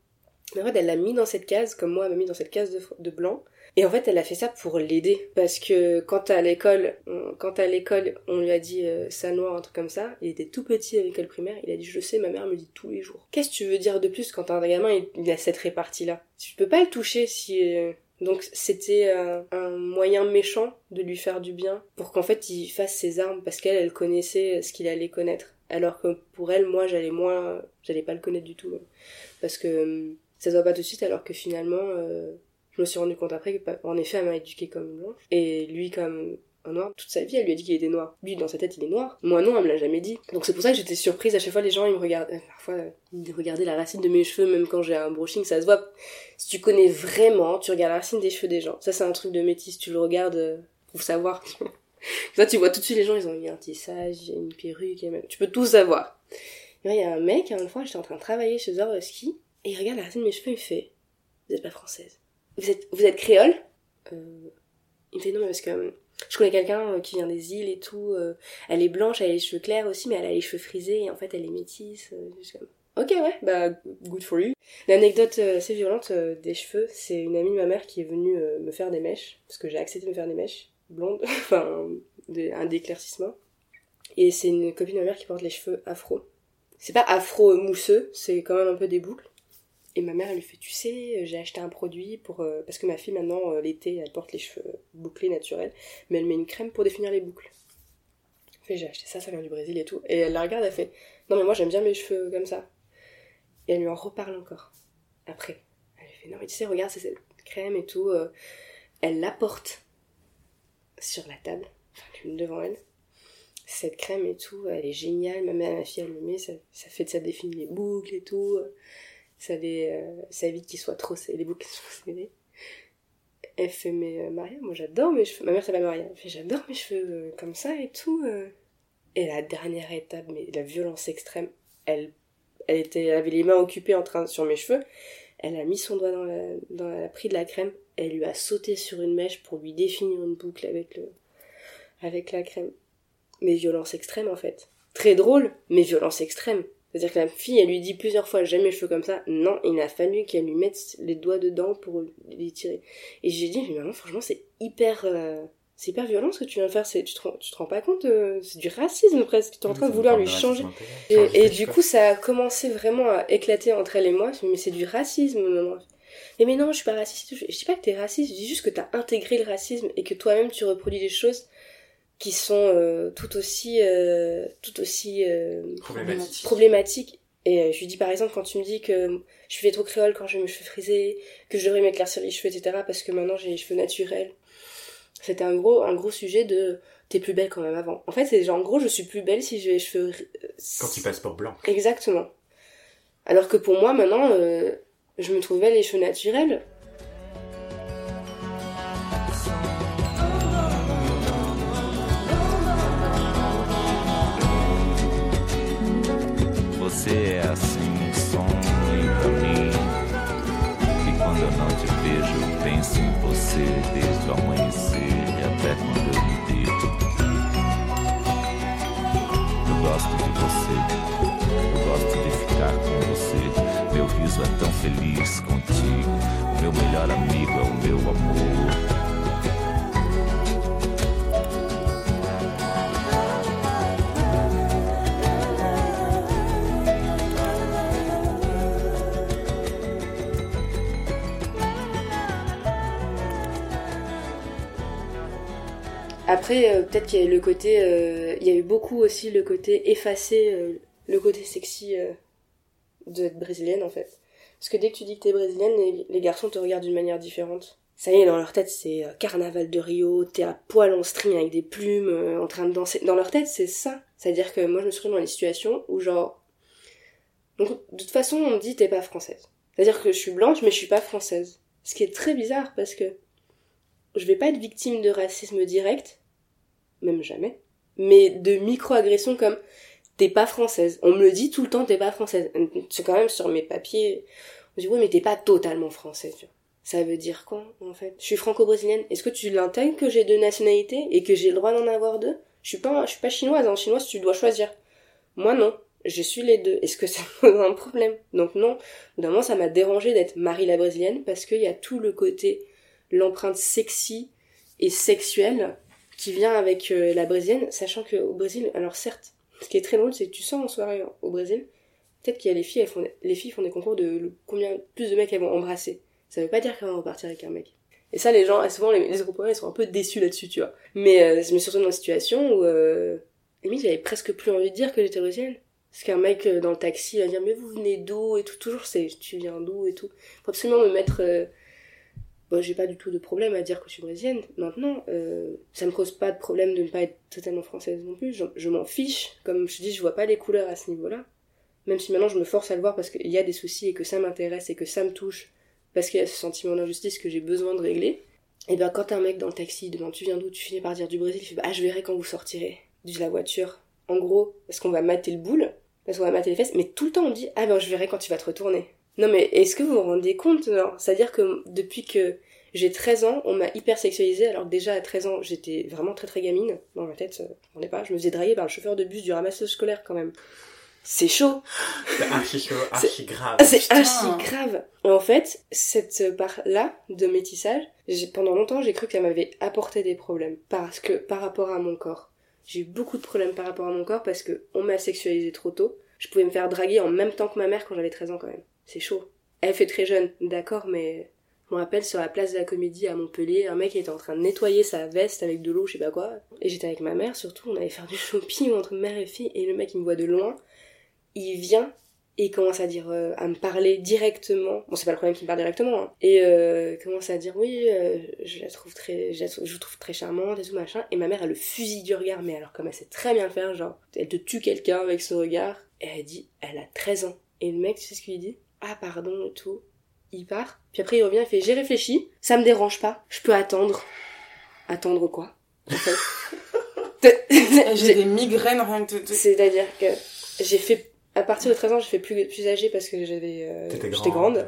Mais en fait, elle l'a mis dans cette case, comme moi, elle m'a mis dans cette case de, blanc. Et en fait, elle a fait ça pour l'aider. Parce que quand à l'école, quand à l'école, on lui a dit euh, ça noir, un truc comme ça, il était tout petit à l'école primaire, il a dit je sais, ma mère me dit tous les jours. Qu'est-ce que tu veux dire de plus quand un gamin, il, a cette répartie-là? Tu peux pas le toucher si... Euh, donc c'était euh, un moyen méchant de lui faire du bien pour qu'en fait il fasse ses armes parce qu'elle elle connaissait ce qu'il allait connaître. Alors que pour elle, moi j'allais moins, j'allais pas le connaître du tout. Parce que euh, ça se voit pas tout de suite alors que finalement euh, je me suis rendu compte après qu'en effet elle m'a éduqué comme blanche et lui comme un noir. Toute sa vie, elle lui a dit qu'il était noir. Lui, dans sa tête, il est noir. Moi, non, elle me l'a jamais dit. Donc c'est pour ça que j'étais surprise. À chaque fois, les gens, ils me regardaient. Euh, parfois, ils regardaient la racine de mes cheveux, même quand j'ai un brushing, ça se voit. Si tu connais vraiment, tu regardes la racine des cheveux des gens. Ça, c'est un truc de métis. Tu le regardes euh, pour savoir. [laughs] Ça, tu vois tout de suite les gens, ils ont mis un tissage, une perruque, même... tu peux tout savoir. Il y a un mec, une fois, j'étais en train de travailler chez Ski, et il regarde la racine de mes cheveux, il fait Vous êtes pas française. Vous êtes, vous êtes créole euh... Il me fait Non, mais parce que je connais quelqu'un euh, qui vient des îles et tout. Euh, elle est blanche, elle a les cheveux clairs aussi, mais elle a les cheveux frisés et en fait elle est métisse. Euh, ok, ouais, bah, good for you. L'anecdote assez violente des cheveux, c'est une amie de ma mère qui est venue me faire des mèches, parce que j'ai accepté de me faire des mèches blondes, [laughs] enfin, un déclaircissement. Et c'est une copine de ma mère qui porte les cheveux afro. C'est pas afro mousseux, c'est quand même un peu des boucles. Et ma mère, elle lui fait, tu sais, j'ai acheté un produit pour... Euh, parce que ma fille, maintenant, euh, l'été, elle porte les cheveux bouclés naturels, mais elle met une crème pour définir les boucles. fait, j'ai acheté ça, ça vient du Brésil et tout. Et elle la regarde, elle fait, non mais moi j'aime bien mes cheveux comme ça. Et elle lui en reparle encore. Après. Elle lui fait, non mais tu sais, regarde, c'est cette crème et tout. Euh. elle la porte sur la table, enfin devant elle. Cette crème et tout, elle est géniale. Ma mère, ma fille, elle le met, ça, ça fait ça définir les boucles et tout ça, euh, évite qu'il soit trop les boucles soient scellés. Elle fait mais euh, Maria, moi j'adore mes cheveux. Ma mère s'appelle Maria. Elle fait j'adore mes cheveux euh, comme ça et tout. Et la dernière étape, mais la violence extrême, elle, elle était, avait les mains occupées en train sur mes cheveux. Elle a mis son doigt dans la, dans pris de la crème. Elle lui a sauté sur une mèche pour lui définir une boucle avec le, avec la crème. Mais violence extrême en fait. Très drôle, mais violence extrême. C'est-à-dire que la fille, elle lui dit plusieurs fois, jamais mes cheveux comme ça. Non, il a fallu qu'elle lui mette les doigts dedans pour les tirer. Et j'ai dit, mais maman, franchement, c'est hyper, euh, c'est hyper violent ce que tu viens de faire. C'est, tu te, tu te rends pas compte, euh, c'est du racisme presque. Tu es en train de vouloir lui changer. Et, du coup, ça a commencé vraiment à éclater entre elle et moi. Mais c'est du racisme, maman. mais mais non je suis pas raciste je dis pas que t'es raciste je dis juste que t'as intégré le racisme et que toi-même tu reproduis des choses qui sont euh, tout aussi euh, tout aussi euh, Problématique. problématiques et je lui dis par exemple quand tu me dis que je fais trop créole quand j'ai mes cheveux frisés que je devrais m'éclaircir les cheveux etc parce que maintenant j'ai les cheveux naturels c'était un gros un gros sujet de t'es plus belle quand même avant en fait c'est genre en gros je suis plus belle si j'ai les cheveux Quand tu passes pour blanc. Exactement. Alors que pour moi, maintenant, euh, je me trouvais les cheveux naturels. Você desde o amanhecer e até quando eu me deito. Eu gosto de você, eu gosto de ficar com você. Meu riso é tão feliz contigo. O meu melhor amigo é o meu amor. Après, euh, peut-être qu'il y a le côté... euh, il y a eu beaucoup aussi le côté effacé, euh, le côté sexy d'être brésilienne, en fait. Parce que dès que tu dis que t'es brésilienne, les, garçons te regardent d'une manière différente. Ça y est, dans leur tête, c'est carnaval de Rio, t'es à poil en string avec des plumes, en train de danser. Dans leur tête, c'est ça. C'est-à-dire que moi, je me suis dans des situations où, genre... Donc, de toute façon, on me dit t'es pas française. C'est-à-dire que je suis blanche, mais je suis pas française. Ce qui est très bizarre, parce que je vais pas être victime de racisme direct, même jamais, mais de micro-agressions comme t'es pas française. On me le dit tout le temps, t'es pas française. C'est quand même sur mes papiers. On dit oui, mais t'es pas totalement française. Ça veut dire quoi, en fait? Je suis franco-brésilienne. Est-ce que tu l'intègres que j'ai deux nationalités et que j'ai le droit d'en avoir deux? Je suis pas, je suis pas chinoise. En chinoise, tu dois choisir. Moi, non. Je suis les deux. Est-ce que ça [laughs] pose un problème? Donc non. Au ça m'a dérangé d'être Marie la brésilienne parce qu'il y a tout le côté, l'empreinte sexy et sexuelle qui vient avec euh, la brésilienne, sachant que au Brésil, alors certes, ce qui est très drôle, c'est que tu sens en soirée au Brésil, peut-être qu'il y a les filles, elles font, les filles font des concours de combien plus de mecs elles vont embrasser. Ça veut pas dire qu'elles vont repartir avec un mec. Et ça, les gens, souvent les, les ils sont un peu déçus là-dessus, tu vois. Mais euh, suis retrouvée dans une situation où, euh, limite, j'avais presque plus envie de dire que j'étais brésilienne. Parce qu'un mec euh, dans le taxi va dire mais vous venez d'où? et tout toujours c'est tu viens d'où? et tout faut absolument me mettre euh, j'ai pas du tout de problème à dire que je suis brésilienne. Maintenant euh, ça me cause pas de problème de ne pas être totalement française non plus. Je, m'en fiche. Comme je dis je vois pas les couleurs à ce niveau là même si maintenant je me force à le voir parce qu'il y a des soucis et que ça m'intéresse et que ça me touche parce qu'il y a ce sentiment d'injustice que j'ai besoin de régler. Et ben quand un mec dans le taxi demande tu viens d'où? Tu finis par dire du Brésil. Il fait bah ah, je verrai quand vous sortirez de la voiture. En gros parce qu'on va mater le boule parce qu'on va mater les fesses, mais tout le temps on dit ah ben je verrai quand tu vas te retourner. Non mais est-ce que vous vous rendez compte non C'est-à-dire que depuis que j'ai 13 ans, on m'a hyper sexualisée alors que déjà à 13 ans j'étais vraiment très très gamine dans ma tête, euh, je ne pas, je me faisais draguer par le chauffeur de bus du ramassage scolaire quand même. C'est chaud, C'est archi chaud, [laughs] archi grave. Ah, c'est archi grave. Et en fait, cette part-là de métissage, j'ai- pendant longtemps j'ai cru que ça m'avait apporté des problèmes parce que par rapport à mon corps. J'ai eu beaucoup de problèmes par rapport à mon corps parce que on m'a sexualisé trop tôt. Je pouvais me faire draguer en même temps que ma mère quand j'avais 13 ans quand même. C'est chaud. Elle fait très jeune, d'accord, mais je me rappelle sur la place de la Comédie à Montpellier, un mec était en train de nettoyer sa veste avec de l'eau, je sais pas quoi. Et j'étais avec ma mère surtout, on allait faire du [laughs] shopping entre mère et fille, et le mec il me voit de loin, il vient et il commence à dire euh, à me parler directement bon c'est pas le problème qu'il me parle directement hein. et euh, commence à dire oui euh, je la trouve très je, la je trouve très charmante et tout machin et ma mère elle le fusille du regard mais alors comme elle sait très bien faire genre elle te tue quelqu'un avec ce regard et elle dit elle a 13 ans et le mec tu sais ce qu'il dit? Ah pardon et tout. Il part. Puis après il revient il fait j'ai réfléchi. Ça me dérange pas. Je peux attendre. Attendre quoi en fait? [laughs] J'ai des migraines rien que c'est-à-dire que j'ai fait à partir de 13 ans, j'ai fait plus plus âgée parce que j'avais euh, j'étais grande. grande,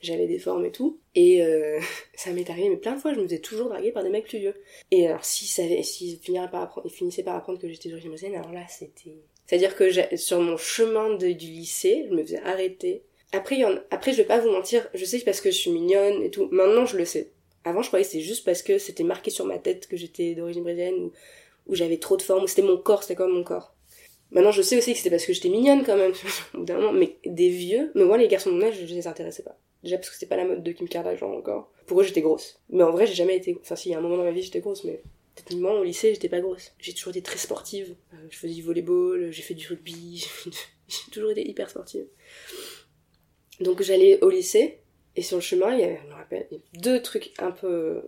j'avais des formes et tout. Et euh, [laughs] ça m'est arrivé mais plein de fois, je me faisais toujours draguer par des mecs plus vieux. Et alors si ça avait s'ils finissaient par apprendre, ils finissaient par apprendre que j'étais d'origine brésilienne, alors là c'était c'est-à-dire que j'ai- sur mon chemin de- du lycée, je me faisais arrêter. Après y en après je vais pas vous mentir, je sais parce que je suis mignonne et tout. Maintenant je le sais. Avant je croyais que c'était juste parce que c'était marqué sur ma tête que j'étais d'origine brésilienne ou où j'avais trop de forme, ou c'était mon corps, c'était comme mon corps. Maintenant, je sais aussi que c'était parce que j'étais mignonne quand même, [laughs] mais des vieux, mais moi, les garçons de mon âge, je les intéressais pas. Déjà parce que c'était pas la mode de Kim Kardashian encore. Pour eux, j'étais grosse. Mais en vrai, j'ai jamais été, enfin si, il y a un moment dans ma vie, j'étais grosse, mais techniquement, au lycée, j'étais pas grosse. J'ai toujours été très sportive. Euh, je faisais du volleyball, j'ai fait du rugby, [laughs] j'ai toujours été hyper sportive. Donc j'allais au lycée, et sur le chemin, il y avait, je me rappelle, deux trucs un peu...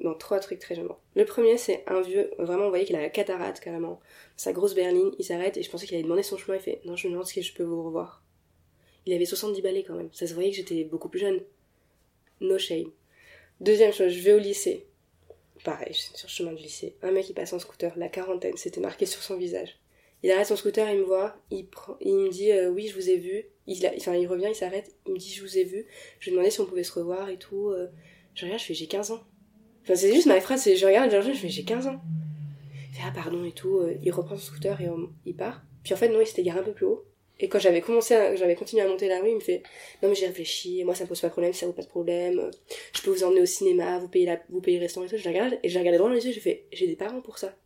Non, trois trucs très gênants. Le premier, c'est un vieux, vraiment, on voyait qu'il a la cataracte, carrément. Sa grosse berline, il s'arrête, et je pensais qu'il allait demander son chemin, il fait « Non, je me demande si je peux vous revoir. » Il avait 70 balais quand même. Ça se voyait que j'étais beaucoup plus jeune. No shame. Deuxième chose, je vais au lycée. Pareil, sur le chemin du lycée. Un mec, il passe en scooter, la quarantaine, c'était marqué sur son visage. Il arrête son scooter, il me voit, il, prend, il me dit euh, oui, je vous ai vu. Il, a- il revient, il s'arrête, il me dit je vous ai vu. Je lui ai si on pouvait se revoir et tout. euh. Je regarde, je fais j'ai 15 ans. Enfin, c'est juste ma phrase, je regarde, je regarde, je fais j'ai 15 ans. Il fait ah pardon et tout. euh, Il reprend son scooter et il part. Puis en fait, non, il s'était garé un peu plus haut. Et quand j'avais commencé, j'avais continué à monter la rue, il me fait non mais j'ai réfléchi, moi ça me pose pas de problème, ça pose pas de problème, euh, je peux vous emmener au cinéma, vous payez la, vous payez le restaurant et tout. Je regarde et je le regardais droit dans les yeux, j'ai fait j'ai des parents pour ça.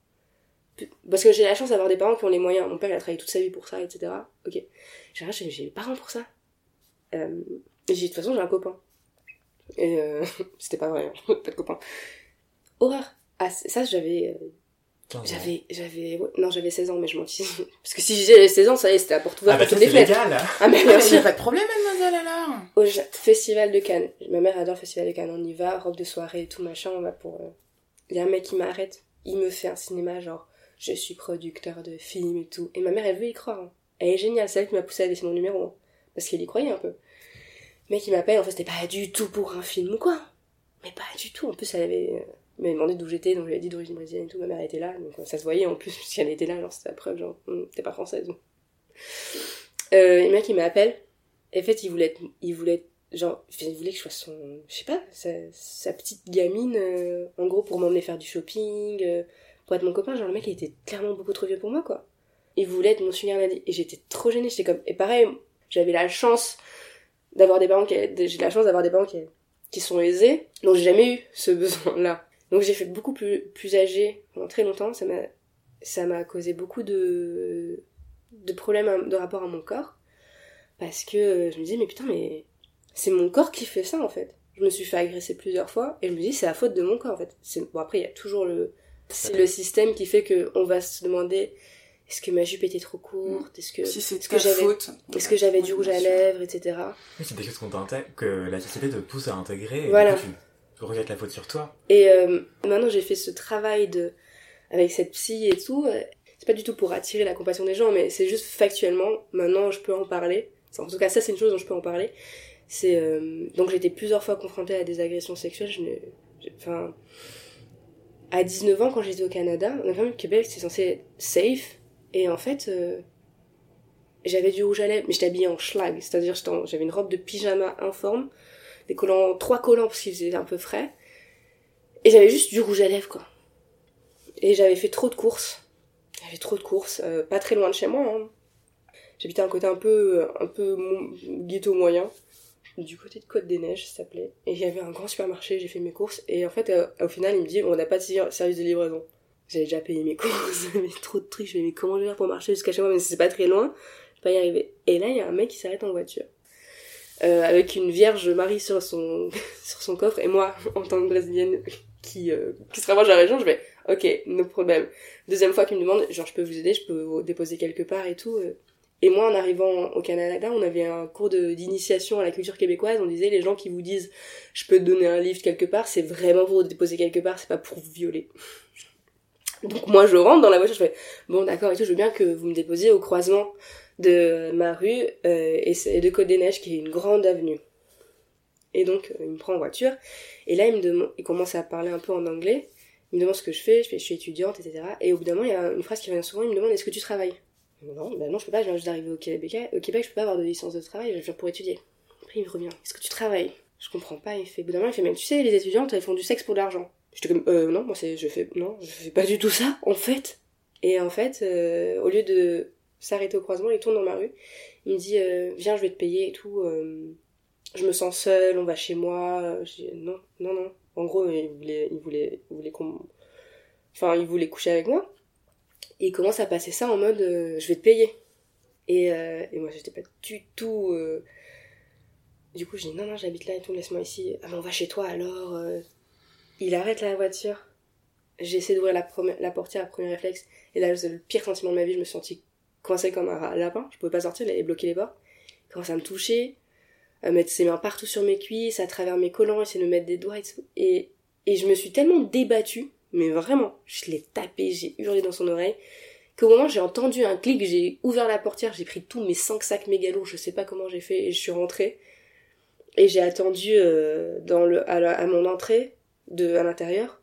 Parce que j'ai la chance d'avoir des parents qui ont les moyens. Mon père il a travaillé toute sa vie pour ça, etc. Ok. J'ai j'ai des parents pour ça. Euh, de toute façon j'ai un copain. Et euh, [laughs] c'était pas vrai, hein. [laughs] pas de copain. Horreur. Ah ça j'avais euh, 15 ans. j'avais j'avais ouais, non j'avais 16 ans mais je mentis [laughs] parce que si j'avais 16 ans ça y est c'était à porte Ah ouverte bah pour ça toutes les fêtes légal ah mais Ah, bien sûr pas de problème, mademoiselle, alors au festival de Cannes. Ma mère adore le festival de Cannes. On y va, robe de soirée et tout machin. On va pour. Il y a un mec qui m'arrête. Il me fait un cinéma genre je suis producteur de films et tout. Et ma mère elle veut y croire. hein. Elle est géniale. C'est elle qui m'a poussé à laisser mon numéro hein. parce qu'elle y croyait un peu. Mec il m'appelle. En fait c'était pas du tout pour un film ou quoi. Mais pas du tout. En plus elle avait euh, m'avait demandé d'où j'étais donc je lui ai dit d'origine brésilienne et tout. Ma mère était là donc euh, ça se voyait en plus si elle était là genre c'était la preuve genre hum, t'es pas française. Euh, et le mec il m'appelle. Et en fait, il voulait il voulait genre, il voulait que je sois son, je sais pas, sa, petite gamine, en gros, pour m'emmener faire du shopping, pour être mon copain. Genre, le mec, il était clairement beaucoup trop vieux pour moi, quoi. Il voulait être mon sugar daddy. Et j'étais trop gênée, j'étais comme, et pareil, j'avais la chance d'avoir des parents qui, j'ai la chance d'avoir des parents qui, qui sont aisés, donc j'ai jamais eu ce besoin-là. Donc j'ai fait beaucoup plus, plus âgé pendant très longtemps, ça m'a, ça m'a causé beaucoup de, de problèmes de rapport à mon corps. Parce que euh, je me disais, mais putain, mais c'est mon corps qui fait ça en fait. Je me suis fait agresser plusieurs fois et je me dis, c'est la faute de mon corps en fait. Bon, après, il y a toujours le, c'est le système qui fait que on va se demander est-ce que ma jupe était trop courte? Est-ce que, Si c'est est-ce que j'avais est-ce que j'avais du rouge à lèvres, etc. Oui, c'est des choses qu'on que la société te pousse à intégrer, et Voilà. du coup, tu rejettes la faute sur toi. Et euh, maintenant, j'ai fait ce travail de avec cette psy et tout. euh, C'est pas du tout pour attirer la compassion des gens, mais c'est juste factuellement. Maintenant, je peux en parler. En tout cas, ça, c'est une chose dont je peux en parler. C'est euh, donc j'ai été plusieurs fois confrontée à des agressions sexuelles. Je n'ai- j'ai- enfin, à 19 ans, quand j'étais au Canada, on a quand même Québec, c'est censé être safe. Et en fait, euh, j'avais du rouge à lèvres, mais j'étais habillée en schlag, c'est-à-dire j'avais une robe de pyjama informe, des collants, trois collants parce qu'il faisait un peu frais, et j'avais juste du rouge à lèvres quoi. Et j'avais fait trop de courses, j'avais trop de courses, euh, pas très loin de chez moi. Hein. J'habitais un côté un peu, un peu ghetto moyen, du côté de Côte des Neiges, ça s'appelait. Et il y avait un grand supermarché, j'ai fait mes courses, et en fait, euh, au final, il me dit, on n'a pas de ser- service de livraison. J'avais déjà payé mes [laughs] courses, j'avais trop de trucs, je me mais comment je vais faire pour marcher jusqu'à chez moi, mais c'est pas très loin, je vais pas y arriver. Et là, il y a un mec qui s'arrête en voiture. Euh, avec une Vierge Marie sur son, [laughs] sur son coffre, et moi, [laughs] en tant que brésilienne qui, euh, qui se rapproche de la région, je vais, ok, no problème. Deuxième fois qu'il me demande, genre, je peux vous aider, je peux vous déposer quelque part et tout. Et moi, en arrivant au Canada, on avait un cours d'initiation à la culture québécoise. On disait, les gens qui vous disent, je peux te donner un livre quelque part, c'est vraiment pour vous déposer quelque part, c'est pas pour vous violer. Donc moi, je rentre dans la voiture, je fais, bon, d'accord, et tout, je veux bien que vous me déposiez au croisement de ma rue euh, et de Côte des Neiges, qui est une grande avenue. Et donc, euh, il me prend en voiture, et là, il me demande, il commence à parler un peu en anglais, il me demande ce que je fais, je fais, je suis étudiante, etc. Et au bout d'un moment, il y a une phrase qui revient souvent, il me demande, est-ce que tu travailles? Non, bah non, je peux pas, je viens juste d'arriver au Québec, au Québec, je peux pas avoir de licence de travail, je viens pour étudier. Après, il me revient, est-ce que tu travailles? Je comprends pas, il fait, bout d'un moment, il fait, mais tu sais, les étudiantes, elles font du sexe pour de l'argent. J'étais comme, euh, non, moi, c'est, je fais, non, je fais pas du tout ça, en fait. Et en fait, euh, au lieu de s'arrêter au croisement, il tourne dans ma rue, il me dit, euh, viens, je vais te payer et tout, je me sens seule, on va chez moi. Non, non, non. En gros, il voulait, il voulait, il voulait il voulait coucher avec moi. Il commence à passer ça en mode euh, je vais te payer. Et, euh, et moi j'étais pas du tout. euh, Du coup je dis non, non, j'habite là et tout, laisse-moi ici. Ah, on va chez toi alors. euh. Il arrête la voiture. J'essaie d'ouvrir la, la portière à premier réflexe. Et là, c'est le pire sentiment de ma vie. Je me suis sentie coincée comme un lapin. Je pouvais pas sortir, il avait bloqué les bords. Il commence à me toucher, à mettre ses mains partout sur mes cuisses, à travers mes collants, essayer de me mettre des doigts et tout. Et, et je me suis tellement débattue, mais vraiment, je l'ai tapé, j'ai hurlé dans son oreille, qu'au moment j'ai entendu un clic, j'ai ouvert la portière, j'ai pris tous mes cinq sacs mégalos, je sais pas comment j'ai fait, et je suis rentrée. Et j'ai attendu euh, dans le, à, à mon entrée, de, à l'intérieur,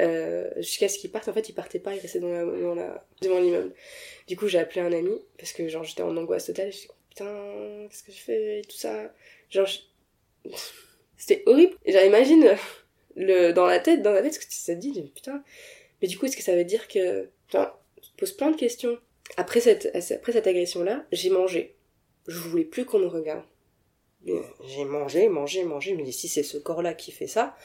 euh, jusqu'à ce qu'il parte. En fait, il partait pas, il restait dans la, dans devant l'immeuble. Du coup, j'ai appelé un ami, parce que genre, j'étais en angoisse totale, je suis putain, qu'est-ce que je fais, et tout ça. Genre, [laughs] c'était horrible. Genre, imagine, dans la tête, dans la tête, ce que ça te dit, putain. Mais du coup, est-ce que ça veut dire que, enfin, tu te poses plein de questions. Après cette, après cette agression-là, j'ai mangé. Je voulais plus qu'on me regarde. J'ai mangé, mangé, mangé, mais si c'est ce corps-là qui fait ça,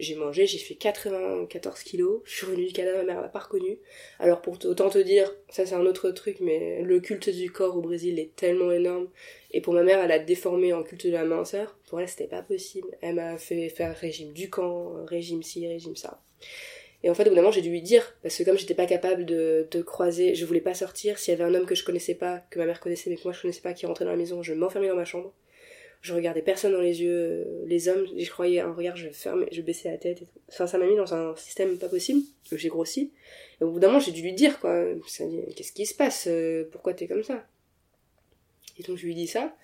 j'ai mangé, j'ai fait 94 kilos, je suis revenue du Canada, ma mère m'a pas reconnue. Alors pour autant te dire, ça c'est un autre truc, mais le culte du corps au Brésil est tellement énorme. Et pour ma mère, elle a déformé en culte de la minceur. Pour elle, c'était pas possible. Elle m'a fait faire régime du camp, régime ci, régime ça. Et en fait, au bout d'un moment, j'ai dû lui dire, parce que comme j'étais pas capable de, de croiser, je voulais pas sortir, s'il y avait un homme que je connaissais pas, que ma mère connaissait, mais que moi je connaissais pas, qui rentrait dans la maison, je m'enfermais dans ma chambre. Je regardais personne dans les yeux, euh, les hommes, je croyais un regard, je fermais, je baissais la tête et. Enfin, ça m'a mis dans un système pas possible, que j'ai grossi. Et au bout d'un moment, j'ai dû lui dire, quoi. Qu'est-ce qui se passe euh, Pourquoi t'es comme ça? Et donc, je lui dis ça.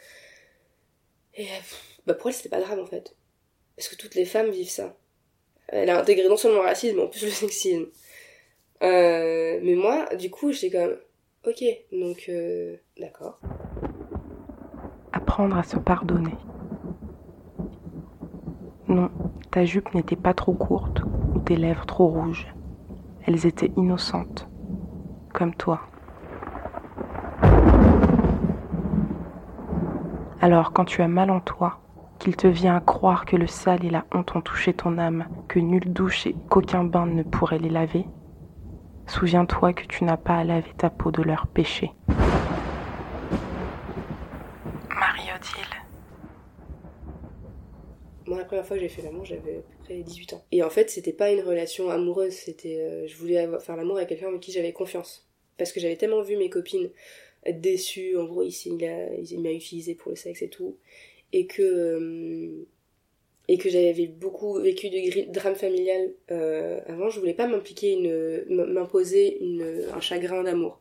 Et euh, bah, pour elle, c'était pas grave, en fait. Parce que toutes les femmes vivent ça. Elle a intégré non seulement le racisme, mais en plus le sexisme. Mais moi, du coup, j'étais comme, ok, donc, d'accord. À se pardonner. Non, ta jupe n'était pas trop courte ou tes lèvres trop rouges. Elles étaient innocentes, comme toi. Alors quand tu as mal en toi, qu'il te vient à croire que le sale et la honte ont touché ton âme, que nulle douche et qu'aucun bain ne pourrait les laver, souviens-toi que tu n'as pas à laver ta peau de leurs péchés. Marie-Odile. Moi, la première fois que j'ai fait l'amour, j'avais à peu près 18 ans. Et en fait, c'était pas une relation amoureuse, c'était. euh, je voulais faire l'amour avec quelqu'un avec qui j'avais confiance. Parce que j'avais tellement vu mes copines être déçues, en gros, s'est- il il m'a utilisé pour le sexe et tout. Et que. euh, et que j'avais beaucoup vécu de drame familial euh, avant, je voulais pas m'impliquer une. m'imposer un chagrin d'amour.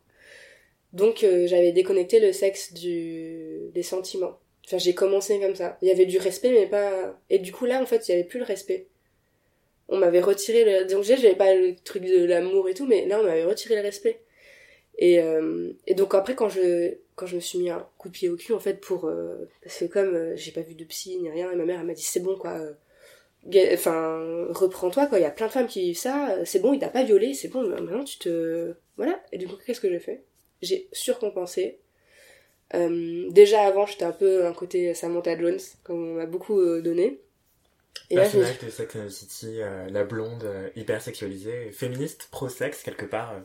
Donc, j'avais déconnecté le sexe des sentiments. J'ai commencé comme ça. Il y avait du respect, mais pas. Et du coup, là, en fait, il y avait plus le respect. On m'avait retiré le. Donc, j'avais pas le truc de l'amour et tout, mais là, on m'avait retiré le respect. Et, euh, et donc, après, quand je, quand je me suis mis un coup de pied au cul, en fait, pour. euh, Parce que comme euh, j'ai pas vu de psy ni rien, et ma mère, elle m'a dit c'est bon, quoi. euh, Enfin, reprends-toi, quoi. Il y a plein de femmes qui vivent ça. C'est bon, il t'a pas violé, c'est bon, maintenant, tu te. Voilà. Et du coup, qu'est-ce que j'ai fait? J'ai surcompensé. Euh, déjà avant, j'étais un peu un côté Samantha Jones, comme on m'a beaucoup euh, donné. Et là, je me Personnage de Sex and the City, euh, la blonde euh, hyper sexualisée, féministe, pro-sexe quelque part,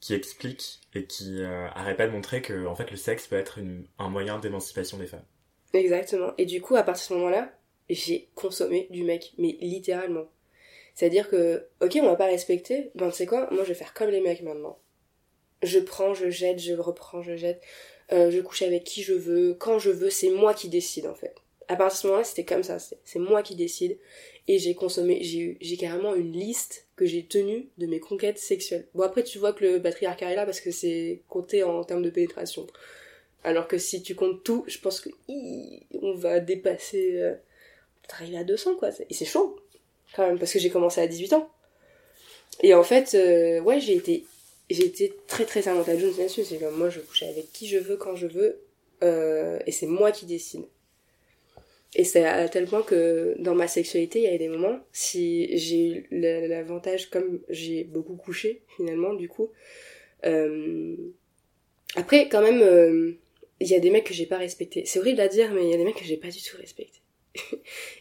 qui explique et qui arrête pas de montrer que en fait le sexe peut être une- un moyen d'émancipation des femmes. Exactement. Et du coup, à partir de ce moment-là, j'ai consommé du mec, mais littéralement. C'est-à-dire que, ok, on va pas respecter, ben tu sais quoi, moi je vais faire comme les mecs maintenant. Je prends, je jette, je reprends, je jette. Euh, je couche avec qui je veux, quand je veux, c'est moi qui décide en fait. À partir de ce moment-là, c'était comme ça, c'est moi qui décide. Et j'ai consommé, j'ai carrément une liste que j'ai tenue de mes conquêtes sexuelles. Bon après tu vois que le patriarcat est là parce que c'est compté en termes de pénétration. Alors que si tu comptes tout, je pense que on va dépasser, euh, arriver à 200 quoi. Et c'est chaud quand même parce que j'ai commencé à 18 ans. Et en fait, euh, ouais, j'ai été, j'ai été très très Samantha Jones là-dessus. C'est comme moi, je couche avec qui je veux quand je veux, euh, et c'est moi qui décide. Et c'est à tel point que dans ma sexualité, il y a des moments, si j'ai eu l'avantage, comme j'ai beaucoup couché finalement, du coup. euh, Après, quand même, euh, il y a des mecs que j'ai pas respectés. C'est horrible à dire, mais il y a des mecs que j'ai pas du tout respectés. [laughs]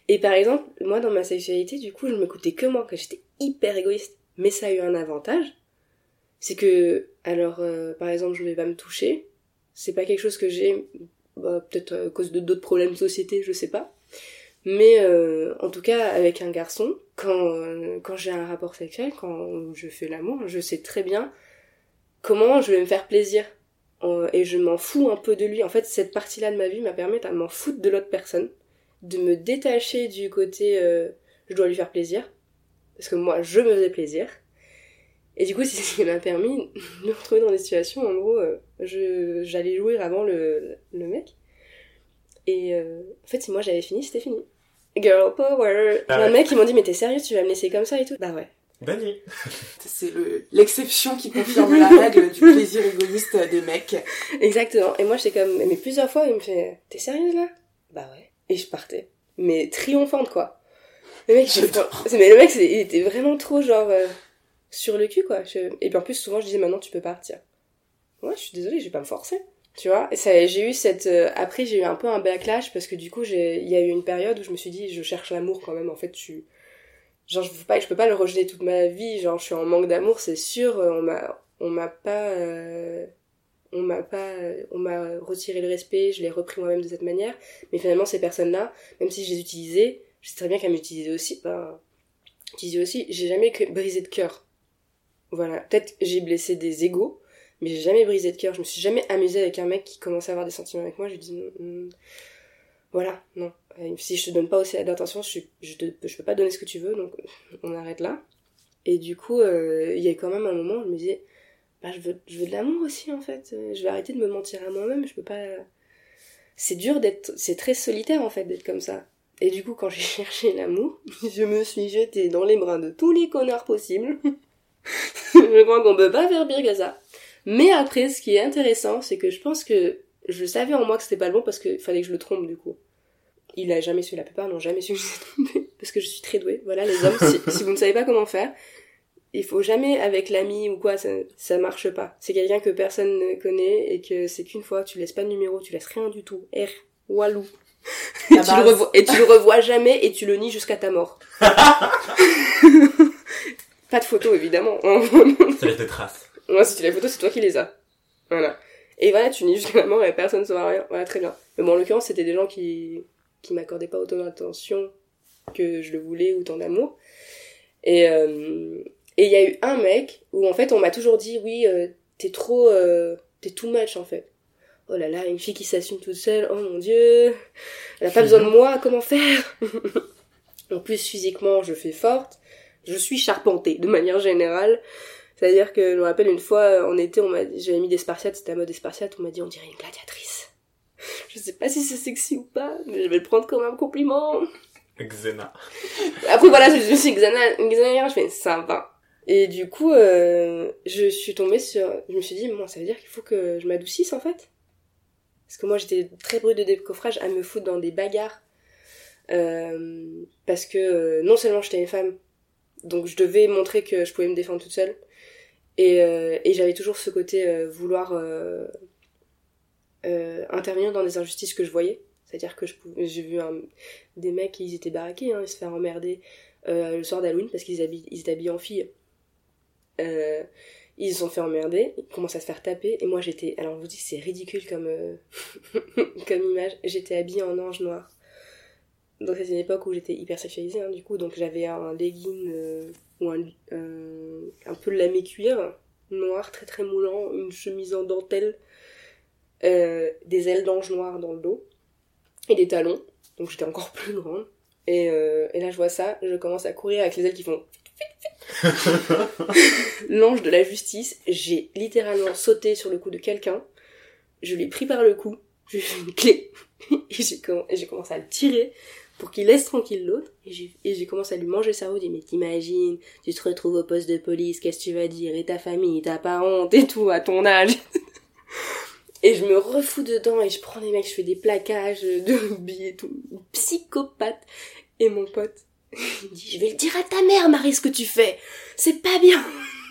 Et par exemple, moi dans ma sexualité, du coup, je m'écoutais que moi, que j'étais hyper égoïste. Mais ça a eu un avantage, c'est que, alors, euh, par exemple, je vais pas me toucher. C'est pas quelque chose que j'ai, bah, peut-être à cause de d'autres problèmes de société, je sais pas. Mais euh, en tout cas, avec un garçon, quand, euh, quand j'ai un rapport sexuel, quand je fais l'amour, je sais très bien comment je vais me faire plaisir. Euh, et je m'en fous un peu de lui. En fait, cette partie-là de ma vie m'a permis de m'en foutre de l'autre personne, de me détacher du côté euh, je dois lui faire plaisir, parce que moi, je me faisais plaisir. Et du coup, [laughs] c'est ce qui m'a permis de me retrouver dans des situations, en gros, euh, je, j'allais jouir avant le, le mec. Et euh, en fait, si moi j'avais fini, c'était fini. Girl power. Ah Il y a un ouais. mec qui m'a dit, mais t'es sérieux, tu vas me laisser comme ça et tout Bah ouais. Bonne nuit. C'est le- l'exception qui confirme la règle du plaisir égoïste des mecs. Exactement. Et moi, j'étais comme, mais plusieurs fois, il me fait, t'es sérieuse là? Bah ouais. Et je partais. Mais triomphante, quoi. Le mec, je... c'est- mais le mec, c'est- il était vraiment trop, genre, euh, sur le cul, quoi. Et puis en plus, souvent, je disais, maintenant, tu peux partir. Ouais, je suis désolée, je vais pas me forcer. Tu vois j'ai eu cette... euh, Après, j'ai eu un peu un backlash, parce que du coup, il y a eu une période où je me suis dit, je cherche l'amour quand même, en fait, tu... Genre, je peux pas, je peux pas le rejeter toute ma vie, genre, je suis en manque d'amour, c'est sûr, euh, on m'a, on m'a pas... euh, on m'a pas on m'a retiré le respect je l'ai repris moi-même de cette manière mais finalement ces personnes là même si je les utilisais je sais très bien qu'elles m'utilisaient aussi ben utilisaient aussi j'ai jamais brisé de cœur voilà peut-être j'ai blessé des égaux mais j'ai jamais brisé de cœur je me suis jamais amusée avec un mec qui commençait à avoir des sentiments avec moi j'ai dit non, voilà non Euh, si je te donne pas aussi d'attention je, je, je peux pas donner ce que tu veux donc on arrête là et du coup euh, il y a quand même un moment où je me disais bah, je veux, je veux de l'amour aussi en fait. Euh, Je vais arrêter de me mentir à moi-même. Je peux pas. C'est dur d'être. C'est très solitaire en fait d'être comme ça. Et du coup, quand j'ai [laughs] cherché l'amour, je me suis jetée dans les bras de tous les connards possibles. [laughs] je crois qu'on peut pas faire pire que ça. Mais après, ce qui est intéressant, c'est que je pense que je savais en moi que c'était pas le bon parce qu'il fallait que je le trompe du coup. Il a jamais su, la plupart n'ont jamais su que je l'ai trompé. Parce que je suis très douée. Voilà, les hommes, si, si vous ne savez pas comment faire, il faut jamais avec l'ami ou quoi, ça, ça marche pas. C'est quelqu'un que personne ne connaît et que c'est qu'une fois, tu laisses pas de numéro, tu laisses rien du tout. R, Walou. Et tu, le revois, et tu le revois jamais et tu le nies jusqu'à ta mort. [laughs] pas de photo évidemment. Ça laisse des traces. Moi, si tu les photos, c'est toi qui les as. Voilà. Et voilà, tu la mort et personne ne saura rien. Voilà, très bien. Mais bon, en l'occurrence, c'était des gens qui, qui m'accordaient pas autant d'attention que je le voulais ou tant d'amour. Et, euh, et il y a eu un mec où, en fait, on m'a toujours dit, oui, euh, t'es trop, euh, t'es too much, en fait. Oh là là, une fille qui s'assume toute seule, oh mon dieu, elle a pas besoin de moi, comment faire? [laughs] En plus, physiquement, je fais forte, je suis charpentée, de manière générale. C'est-à-dire que je me rappelle une fois en été, on m'a j'avais mis des spartiates, c'était à mode des spartiates, on m'a dit on dirait une gladiatrice. [laughs] Je sais pas si c'est sexy ou pas, mais je vais le prendre comme un compliment. Xena. Après voilà, je me suis dit Xana, Xana, je fais ça va. Et du coup, euh, je suis tombée sur, je me suis dit moi ça veut dire qu'il faut que je m'adoucisse en fait. Parce que moi j'étais très brute de décoffrage à me foutre dans des bagarres. Euh, parce que euh, non seulement j'étais une femme, donc je devais montrer que je pouvais me défendre toute seule. Et, euh, et j'avais toujours ce côté euh, vouloir euh, intervenir dans des injustices que je voyais. C'est-à-dire que j'ai vu un- des mecs, ils étaient baraqués, hein, ils se faire emmerder le soir d'Halloween parce qu'ils ils étaient habillés en filles. Euh, ils se sont fait emmerder, ils commencent à se faire taper, et moi j'étais, alors on vous dit c'est ridicule comme, [laughs] comme image, j'étais habillée en ange noir. Donc c'était une époque où j'étais hyper sexualisée, hein, du coup, donc j'avais un legging euh, ou un, un, un peu lamé cuir, noir, très très moulant, une chemise en dentelle, euh, des ailes d'ange noir dans le dos, et des talons, donc j'étais encore [laughs] plus grande. Et, euh, et là je vois ça, je commence à courir avec les ailes qui font [laughs] l'ange de la justice, j'ai littéralement sauté sur le cou de quelqu'un, je l'ai pris par le cou, je lui ai fait une clé, [laughs] j'ai et j'ai commencé à le tirer pour qu'il laisse tranquille l'autre, et j'ai commencé à lui manger le cerveau, dit mais t'imagines, tu te retrouves au poste de police, qu'est-ce que tu vas dire, et ta famille, t'as pas honte, et tout, à ton âge. [laughs] Et je me refous dedans, et je prends des mecs, je fais des plaquages de et tout, psychopathe. Et mon pote, il dit, je vais le dire à ta mère, Marie, ce que tu fais. C'est pas bien.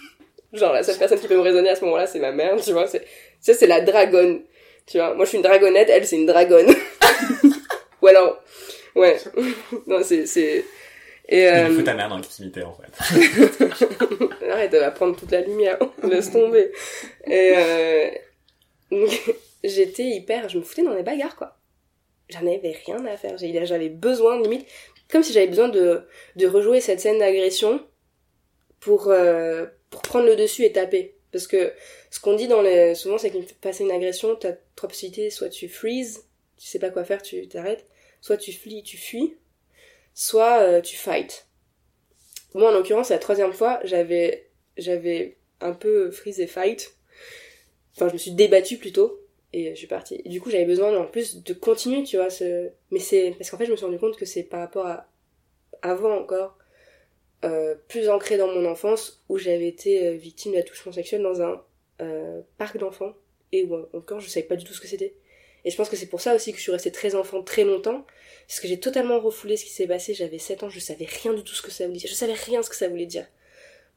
[laughs] Genre, la seule personne qui peut me raisonner à ce moment-là, c'est ma mère, tu vois. C'est, ça, c'est la dragonne. Tu vois, moi, je suis une dragonnette, elle, c'est une dragonne. [laughs] Ou alors, ouais. [laughs] non, c'est, c'est, Et, euh, Il faut ta mère dans l'intimité, en fait. [laughs] Arrête, elle va prendre toute la lumière. [laughs] Laisse tomber. Et euh... donc, j'étais hyper... Je me foutais dans les bagarres, quoi. J'en avais rien à faire. J'avais besoin, limite, comme si j'avais besoin de, de rejouer cette scène d'agression pour, euh, pour prendre le dessus et taper. Parce que ce qu'on dit dans les... souvent, c'est qu'il passer une agression, t'as trois possibilités. Soit tu freeze, tu sais pas quoi faire, tu t'arrêtes. Soit tu flies, tu fuis. Soit euh, tu fight. Moi, en l'occurrence, la troisième fois, j'avais, j'avais un peu freeze et fight. Enfin, je me suis débattue plutôt. Et je suis partie. Du coup, j'avais besoin, en plus, de continuer, tu vois, ce... Mais c'est... Parce qu'en fait, je me suis rendu compte que c'est par rapport à... Avant encore, euh, plus ancré dans mon enfance, où j'avais été euh, victime d'attouchement sexuel dans un parc d'enfants. Et où, encore, je savais pas du tout ce que c'était. Et je pense que c'est pour ça aussi que je suis restée très enfant très longtemps. Parce que j'ai totalement refoulé ce qui s'est passé. J'avais 7 ans, je savais rien du tout ce que ça voulait dire. Je savais rien ce que ça voulait dire.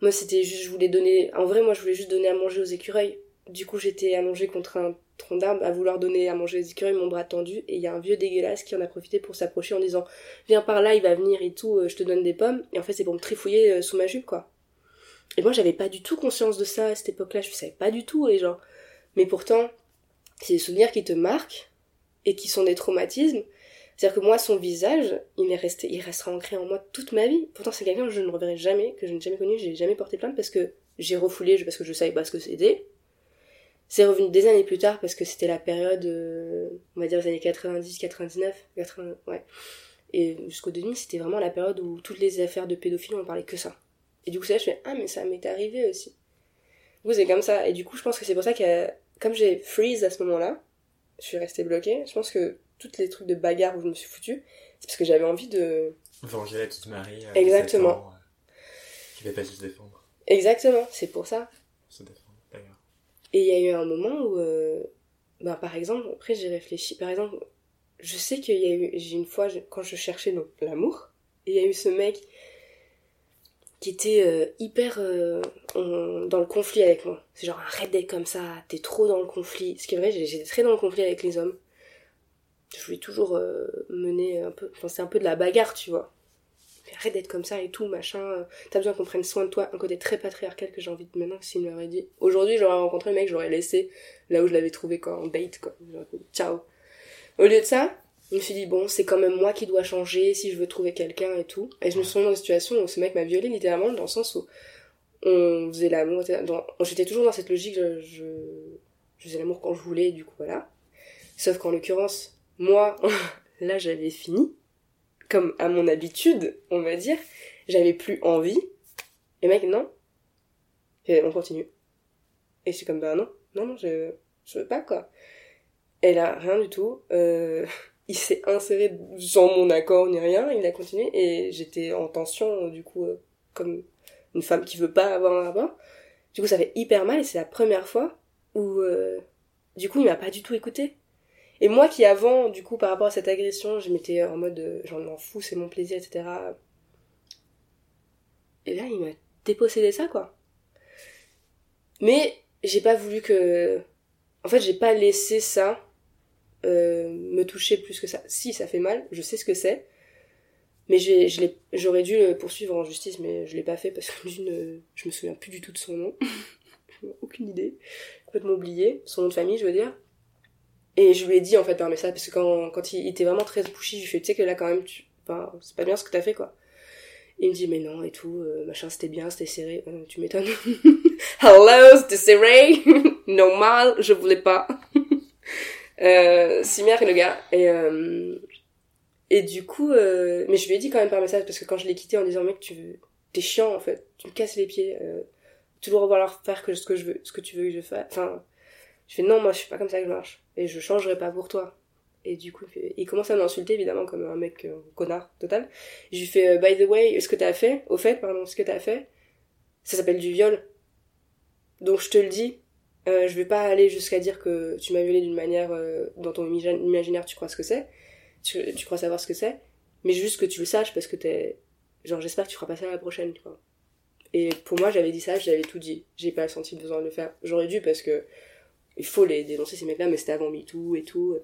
Moi, c'était juste, je voulais donner, en vrai, moi, je voulais juste donner à manger aux écureuils. Du coup, j'étais allongée contre un tronc d'arbre à vouloir donner à manger aux écureuils, mon bras tendu, et il y a un vieux dégueulasse qui en a profité pour s'approcher en disant, viens par là, il va venir et tout, euh, je te donne des pommes. Et en fait, c'est pour me trifouiller euh, sous ma jupe, quoi. Et moi, j'avais pas du tout conscience de ça à cette époque-là, je savais pas du tout, et genre. Mais pourtant, c'est des souvenirs qui te marquent, et qui sont des traumatismes. C'est-à-dire que moi, son visage, il est resté, il restera ancré en moi toute ma vie. Pourtant, c'est quelqu'un que je ne reverrai jamais, que je n'ai jamais connu, j'ai jamais porté plainte parce que j'ai refoulé, parce que je savais pas ce que c'était. C'est revenu des années plus tard parce que c'était la période, euh, on va dire les années 90, 99, 80, ouais. Et jusqu'au 2000, c'était vraiment la période où toutes les affaires de pédophiles, on parlait que ça. Et du coup, ça, je fais, ah, mais ça m'est arrivé aussi. Du coup, c'est comme ça. Et du coup, je pense que c'est pour ça que, comme j'ai freeze à ce moment-là, je suis restée bloquée. Je pense que tous les trucs de bagarre où je me suis foutue, c'est parce que j'avais envie de... Venger la petite Marie. euh, Exactement. 17 ans, euh, Qui va pas se défendre. Exactement, c'est pour ça. Se défendre, d'ailleurs. Et il y a eu un moment où, euh, ben, par exemple, après j'ai réfléchi, par exemple, je sais qu'il y a eu, j'ai une fois, je- quand je cherchais l'amour, il y a eu ce mec qui était euh, hyper euh, dans le conflit avec moi. C'est genre arrête d'être comme ça, t'es trop dans le conflit. Ce qui est vrai, j'étais très dans le conflit avec les hommes. Je voulais toujours euh, mener un peu, enfin c'est un peu de la bagarre, tu vois. Arrête d'être comme ça et tout, machin. T'as besoin qu'on prenne soin de toi. Un côté très patriarcal que j'ai envie de maintenant, s'il m'aurait dit. Aujourd'hui, j'aurais rencontré le mec, j'aurais laissé là où je l'avais trouvé, quoi, en date, quoi. Ciao. Au lieu de ça, je me suis dit, bon, c'est quand même moi qui dois changer si je veux trouver quelqu'un et tout. Et je me suis retrouvée dans une situation où ce mec m'a violée littéralement, dans le sens où on faisait l'amour. J'étais toujours dans cette logique, je, je, je faisais l'amour quand je voulais, du coup, voilà. Sauf qu'en l'occurrence, moi, [laughs] là, j'avais fini. Comme à mon habitude, on va dire. J'avais plus envie. Et mec, non. Et on continue. Et je suis comme, bah non, non, non, je, je veux pas, quoi. Et là, rien du tout. Euh, [laughs] il s'est inséré sans mon accord ni rien, il a continué, et j'étais en tension, du coup, euh, comme une femme qui veut pas avoir un rapport. Du coup, ça fait hyper mal, et c'est la première fois où, euh, du coup, il m'a pas du tout écouté. Et moi qui avant, du coup, par rapport à cette agression, je m'étais en mode, euh, j'en m'en fous, c'est mon plaisir, etc. Et là, il m'a dépossédé ça, quoi. Mais j'ai pas voulu que... En fait, j'ai pas laissé ça euh, me toucher plus que ça. Si, ça fait mal, je sais ce que c'est. Mais j'aurais dû le poursuivre en justice, mais je l'ai pas fait parce que euh, je me souviens plus du tout de son nom. [laughs] Aucune idée. Complètement oublié. Son nom de famille, je veux dire. Et je lui ai dit en fait par message, parce que quand, quand il était vraiment très pushy, je lui ai tu sais que là quand même, tu, c'est pas bien ce que t'as fait quoi. Il me dit, mais non, et tout, euh, machin, c'était bien, c'était serré. Euh, tu m'étonnes. [laughs] Hello, c'était serré. [laughs] Normal, je voulais pas. Euh, Simère et le gars. Et, euh, et du coup, euh, mais je lui ai dit quand même par message, parce que quand je l'ai quitté en disant, mec, tu t'es chiant en fait, tu me casses les pieds. Euh, toujours vouloir faire que ce que je veux, ce que tu veux que je fasse. Enfin, je fais non, moi je suis pas comme ça que je marche. Et je changerai pas pour toi. Et du coup, il commence à m'insulter évidemment comme un mec euh, connard total. Je lui fais, euh, by the way, ce que t'as fait, au fait, pardon, ce que t'as fait, ça s'appelle du viol. Donc je te le dis, euh, je vais pas aller jusqu'à dire que tu m'as violé d'une manière euh, dans ton imagi- imaginaire, tu crois ce que c'est, tu, crois savoir ce que c'est, mais juste que tu le saches parce que t'es, genre j'espère que tu feras pas ça la prochaine, tu vois. Et pour moi, j'avais dit ça, j'avais tout dit. J'ai pas senti le besoin de le faire. J'aurais dû parce que il faut les dénoncer ces mecs-là, mais c'était avant MeToo et tout.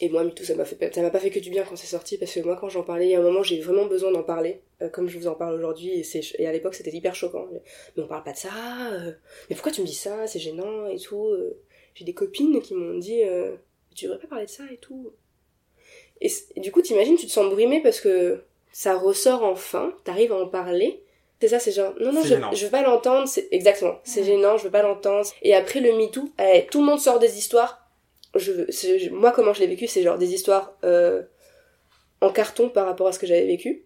Et moi, MeToo, ça m'a fait, ça m'a pas fait que du bien quand c'est sorti, parce que moi, quand j'en parlais, il y a un moment, j'ai vraiment besoin d'en parler, euh, comme je vous en parle aujourd'hui, et, c'est, et à l'époque, c'était hyper choquant. Mais on parle pas de ça, euh, mais pourquoi tu me dis ça, c'est gênant et tout. euh. J'ai des copines qui m'ont dit, euh, tu devrais pas parler de ça et tout. Et, du coup, t'imagines, tu te sens brimé parce que ça ressort enfin, t'arrives à en parler. C'est ça, c'est genre, non, non, je, je veux pas l'entendre, c'est, exactement, c'est gênant, je veux pas l'entendre. Et après le MeToo, eh, tout le monde sort des histoires je, veux- c'est- je- moi comment je l'ai vécu c'est genre des histoires euh, en carton par rapport à ce que j'avais vécu.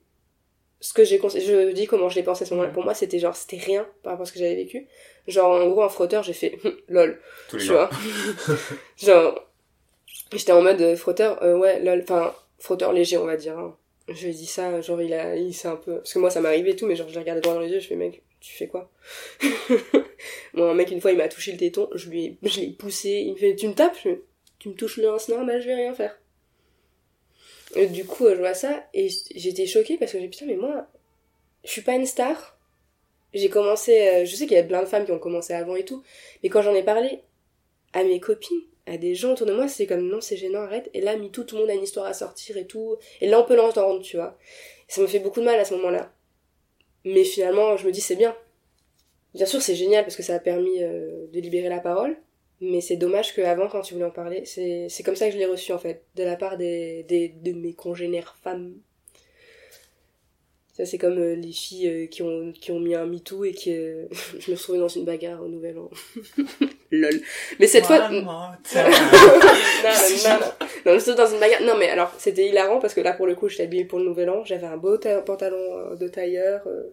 Ce que j'ai je dis comment je l'ai pensé à ce moment-là. Pour moi c'était genre c'était rien par rapport à ce que j'avais vécu. Genre en gros un frotteur j'ai fait [laughs] lol. Tous tu vois. [laughs] Genre j'étais en mode euh, frotteur euh, ouais lol. Enfin frotteur léger on va dire hein. je lui dit ça genre il a il s'est un peu parce que moi ça m'arrivait et tout mais genre je l'ai regardé droit dans les yeux je fais mec tu fais quoi? [laughs] Moi un mec une fois il m'a touché le téton je lui ai, je l'ai poussé il me fait tu me tapes? Je tu me touches le c'est normal je vais rien faire. Et du coup euh, je vois ça et j'étais choquée parce que j'ai putain mais moi je suis pas une star. J'ai commencé euh, je sais qu'il y a plein de femmes qui ont commencé avant et tout mais quand j'en ai parlé à mes copines à des gens autour de moi c'est comme non c'est gênant arrête. Et là MeToo tout le monde a une histoire à sortir et tout. Et là on peut l'entendre tu vois. Ça me fait beaucoup de mal à ce moment là mais finalement je me dis c'est bien. Bien sûr c'est génial parce que ça a permis euh, de libérer la parole mais c'est dommage qu'avant quand tu voulais en parler c'est c'est comme ça que je l'ai reçu en fait de la part des, des de mes congénères femmes ça c'est comme euh, les filles euh, qui ont qui ont mis un MeToo et qui euh, [laughs] je me retrouvée dans une bagarre au nouvel an [laughs] lol mais cette fois [laughs] non, non, non. Non, dans une bagarre. Non, mais alors, c'était hilarant parce que là, pour le coup, j'étais habillée pour le nouvel an. J'avais un beau ta- pantalon euh, de tailleur, euh,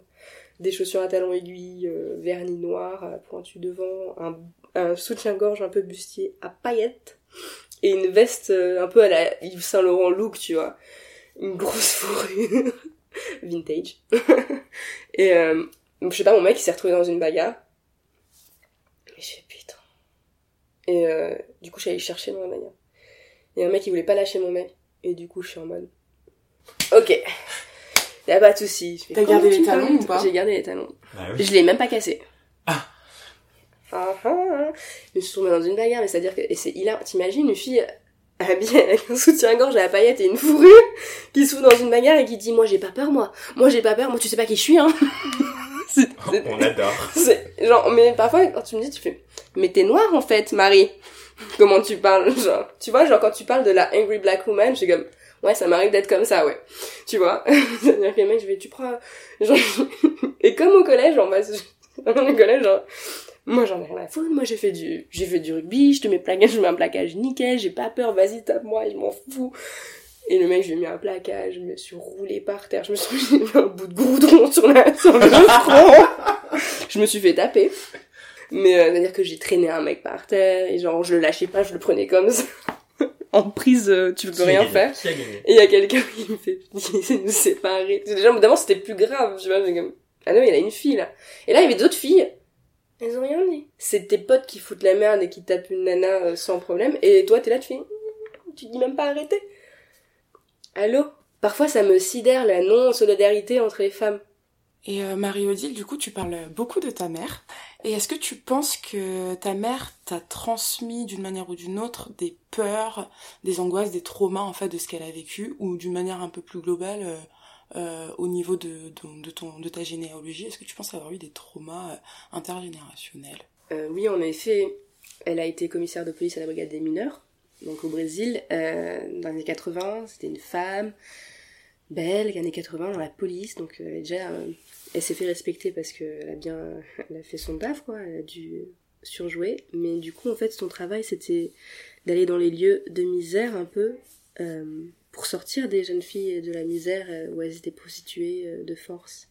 des chaussures à talons aiguilles, euh, vernis noir, euh, pointu devant, un, un soutien-gorge un peu bustier à paillettes et une veste euh, un peu à la Yves Saint Laurent look, tu vois. Une grosse [laughs] fourrure vintage. [laughs] et euh, je sais pas, mon mec, il s'est retrouvé dans une bagarre. Et je fais putain. Et euh, du coup, je suis allée chercher dans la bagarre. Il y a un mec qui voulait pas lâcher mon mec. Et du coup, je suis en mode. Ok. Y'a pas de soucis. T'as gardé les talons ou pas? J'ai gardé les talons. Bah oui. Je l'ai même pas cassé. Ah. Ah. Je me suis tombée dans une bagarre, mais c'est-à-dire que. Et c'est hilarant. T'imagines une fille habillée avec un soutien-gorge à la paillette et une fourrure qui se fout dans une bagarre et qui dit Moi j'ai pas peur, moi. Moi j'ai pas peur, moi tu sais pas qui je suis, hein. [laughs] C'est- c'est- On adore. c'est genre, mais parfois, quand tu me dis, tu fais, mais t'es noire en fait, Marie. Comment tu parles, genre, tu vois, genre quand tu parles de la angry black woman, je suis comme, ouais, ça m'arrive d'être comme ça, ouais. Tu vois? [laughs] C'est-à-dire que les mecs, je vais, tu prends, genre, [laughs] et comme au collège, en bas, au collège, genre, moi j'en ai rien à foutre, moi j'ai fait du, j'ai fait du rugby, je te mets plaquage, je mets un plaquage nickel, j'ai pas peur, vas-y tape-moi, je m'en fous. Et le mec, je lui ai mis un plaquage, je me suis roulée par terre, je me suis [laughs] mis un bout de goudron sur, la, sur le front. je me suis fait taper. Mais euh, c'est-à-dire que j'ai traîné un mec par terre, et genre je le lâchais pas, je le prenais comme ça. [laughs] en prise, euh, tu peux rien gagné faire. Et il y a quelqu'un qui me fait, [laughs] qui essaie de nous séparer. Déjà, d'abord c'était plus grave, tu vois, j'ai comme, ah non, il a une fille là. Et là, il y avait d'autres filles. Elles ont rien dit. C'est tes potes qui foutent la merde et qui tapent une nana euh, sans problème. Et toi, t'es là, tu fais, tu dis même pas arrêter. Allô? Parfois, ça me sidère la non-solidarité entre les femmes. Et euh, Marie-Odile, du coup, tu parles beaucoup de ta mère. Et est-ce que tu penses que ta mère t'a transmis d'une manière ou d'une autre des peurs, des angoisses, des traumas en fait de ce qu'elle a vécu, ou d'une manière un peu plus globale euh, euh, au niveau de, de, ton, de ta généalogie Est-ce que tu penses avoir eu des traumas euh, intergénérationnels? Euh, oui, en effet, elle a été commissaire de police à la brigade des mineurs, donc au Brésil, dans les années 80. C'était une femme, belge, années 80, dans la police, donc elle, déjà, elle s'est fait respecter parce qu'elle a bien [laughs] elle a fait son taf, quoi, elle a dû surjouer. Mais du coup, en fait, son travail, c'était d'aller dans les lieux de misère un peu, pour sortir des jeunes filles de la misère euh, où elles étaient prostituées euh, de force.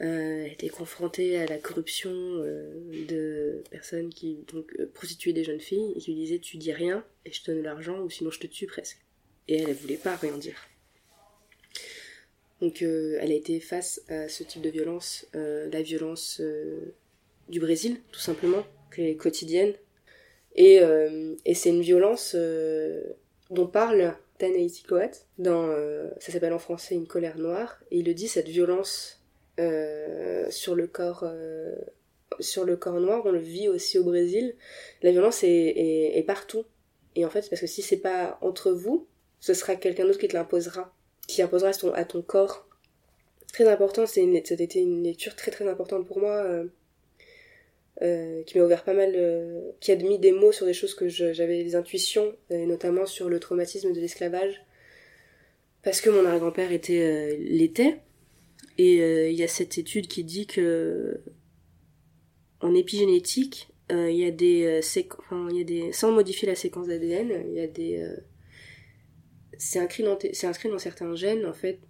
Euh, elle était confrontée à la corruption euh, de personnes qui donc prostituaient des jeunes filles et qui lui disaient tu dis rien et je te donne l'argent ou sinon je te tue presque. Et elle, elle voulait pas rien dire. Donc elle a été face à ce type de violence, la violence du Brésil tout simplement, qui est quotidienne. Et, c'est une violence dont parle Tanaïti Coat dans, euh, ça s'appelle en français Une colère noire, et il le dit, cette violence euh, sur le corps euh, sur le corps noir, on le vit aussi au Brésil. La violence est, partout. Et en fait, parce que si c'est pas entre vous, ce sera quelqu'un d'autre qui te l'imposera, qui imposera à ton, corps. Très important, c'est une, ça a été une lecture très très importante pour moi, euh, euh, qui m'a ouvert pas mal, euh, qui a mis des mots sur des choses que j'avais des intuitions, et notamment sur le traumatisme de l'esclavage, parce que mon arrière-grand-père était euh, l'était, et euh, il y a cette étude qui dit que en épigénétique, euh, il y a des euh, enfin, sans modifier la séquence d'ADN, il y a des euh, c'est inscrit dans certains gènes en fait.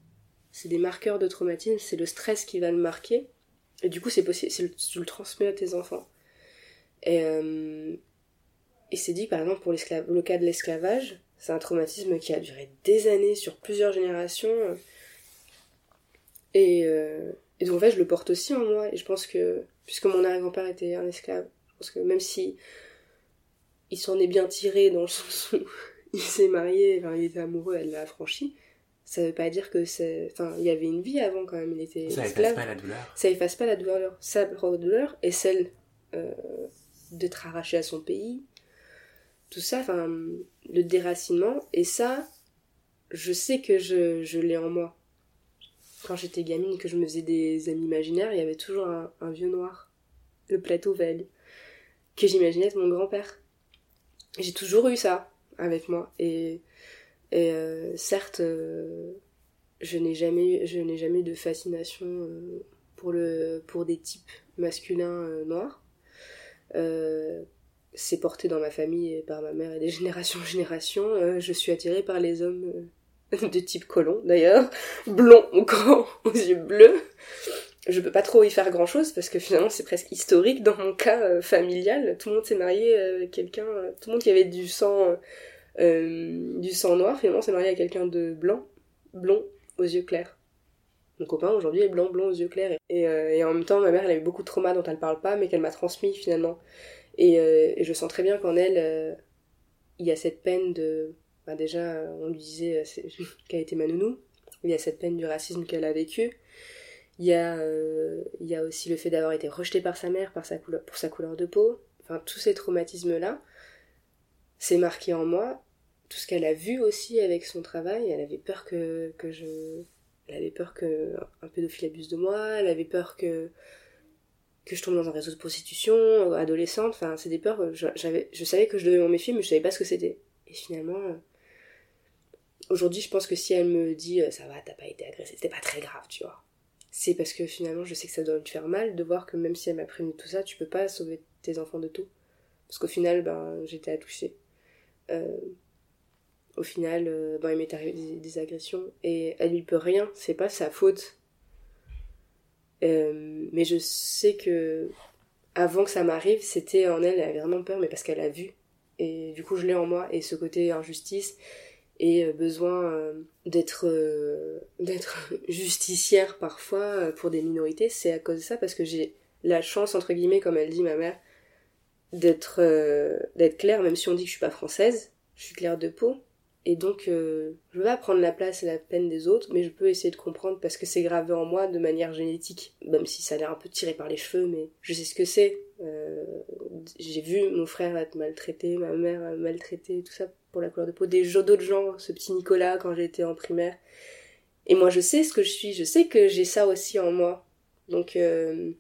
C'est des marqueurs de traumatisme, c'est le stress qui va le marquer. Et du coup, c'est possible, tu le transmets à tes enfants. Et, euh, c'est dit, par exemple, pour le cas de l'esclavage, c'est un traumatisme qui a duré des années, sur plusieurs générations. Et, euh, et donc, en fait, je le porte aussi en moi. Et je pense que, puisque mon arrière-grand-père était un esclave, je pense que même si il s'en est bien tiré dans le sens où [laughs] il s'est marié, il était amoureux, elle l'a affranchi, ça veut pas dire que c'est. Enfin, il y avait une vie avant quand même, il était Ça efface pas la douleur. ça efface pas la douleur, sa propre douleur et celle euh, d'être arraché à son pays, tout ça, enfin, le déracinement, et ça, je sais que je, je l'ai en moi. Quand j'étais gamine, que je me faisais des amis imaginaires, il y avait toujours un, un vieux noir, le plateau veille, que j'imaginais être mon grand-père. J'ai toujours eu ça avec moi, et, et euh, certes, euh, je n'ai jamais, jamais eu de fascination euh, pour, le, pour des types masculins noirs. C'est porté dans ma famille et par ma mère et des [laughs] générations en générations. Je suis attirée par les hommes de type colon d'ailleurs, blonds ou grands [laughs] aux yeux bleus. Je peux pas trop y faire grand chose parce que finalement c'est presque historique dans mon cas familial. Tout le monde s'est marié avec quelqu'un, tout le monde qui avait du sang, du sang noir finalement s'est marié avec quelqu'un de blanc, blond aux yeux clairs. Mon copain aujourd'hui est blanc, blond aux yeux clairs. Et, euh, en même temps, ma mère, elle a eu beaucoup de traumas dont elle parle pas, mais qu'elle m'a transmis finalement. Et, euh, je sens très bien qu'en elle, euh, il y a cette peine de. bah, déjà, euh, on lui disait euh, [laughs] qu'elle était ma nounou. Il y a cette peine du racisme qu'elle a vécu. Il y a, euh, y a aussi le fait d'avoir été rejetée par sa mère pour sa couleur de peau. Enfin, tous ces traumatismes-là, c'est marqué en moi. Tout ce qu'elle a vu aussi avec son travail, elle avait peur que, que je, elle avait peur que un pédophile abuse de moi, elle avait peur que que je tombe dans un réseau de prostitution, adolescente, enfin c'est des peurs, euh, je- je savais que je devais m'en méfier, mais je savais pas ce que c'était. Et finalement, euh, aujourd'hui je pense que si elle me dit euh, ça va, t'as pas été agressée, c'était pas très grave, tu vois. C'est parce que finalement je sais que ça doit te faire mal de voir que même si elle m'a prévenu tout ça, tu peux pas sauver tes enfants de tout. Parce qu'au final, ben j'étais. Euh, au final, euh, ben, il m'est arrivé des, des agressions et elle lui peut rien, c'est pas sa faute. Euh, mais je sais que avant que ça m'arrive, c'était en elle, elle avait vraiment peur, mais parce qu'elle a vu. Et du coup, je l'ai en moi. Et ce côté injustice et euh, besoin euh, d'être euh, [laughs] d'être justicière parfois euh, pour des minorités, c'est à cause de ça, parce que j'ai la chance, entre guillemets, comme elle dit ma mère, d'être euh, d'être claire, même si on dit que je suis pas française, je suis claire de peau. Et donc, euh, je veux pas prendre la place et la peine des autres, mais je peux essayer de comprendre parce que c'est gravé en moi de manière génétique. Même si ça a l'air un peu tiré par les cheveux, mais je sais ce que c'est. Euh, j'ai vu mon frère être maltraité, ma mère maltraitée, tout ça pour la couleur de peau. Des jeux d'autres gens, ce petit Nicolas quand j'étais en primaire. Et moi, je sais ce que je suis, je sais que j'ai ça aussi en moi. Donc, euh,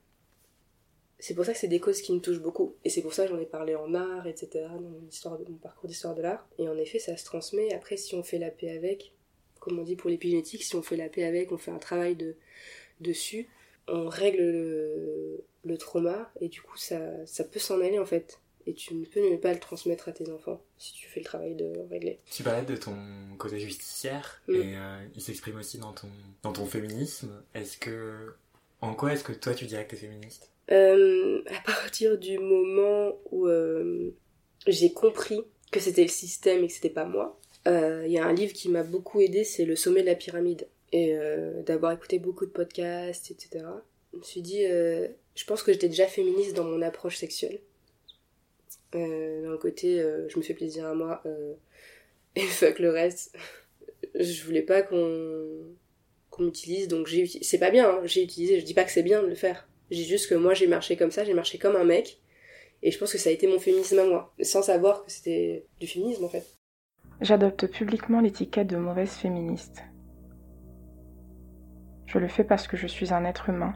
c'est pour ça que c'est des causes qui me touchent beaucoup. Et c'est pour ça que j'en ai parlé en art, etc., dans mon, histoire de, mon parcours d'histoire de l'art. Et en effet, ça se transmet. Après, si on fait la paix avec, comme on dit pour l'épigénétique, si on fait la paix avec, on fait un travail de, dessus, on règle le, le trauma, et du coup, ça, ça peut s'en aller, en fait. Et tu ne peux ne pas le transmettre à tes enfants, si tu fais le travail de le régler. Tu parlais de ton côté justicière Mm. et euh, il s'exprime aussi dans ton, dans ton féminisme. Est-ce que. En quoi est-ce que toi tu dirais que t'es féministe? Euh, à partir du moment où euh, j'ai compris que c'était le système et que c'était pas moi, euh, il y a un livre qui m'a beaucoup aidé, c'est Le sommet de la pyramide. Et d'avoir écouté beaucoup de podcasts, etc. Je me suis dit, je pense que j'étais déjà féministe dans mon approche sexuelle. Dans le côté, je me fais plaisir à moi et [laughs] fuck le reste. je voulais pas qu'on qu'on m'utilise, donc j'ai c'est pas bien, hein, j'ai utilisé, je dis pas que c'est bien de le faire. J'ai juste que moi j'ai marché comme ça, j'ai marché comme un mec. Et je pense que ça a été mon féminisme à moi, sans savoir que c'était du féminisme en fait. J'adopte publiquement l'étiquette de mauvaise féministe. Je le fais parce que je suis un être humain,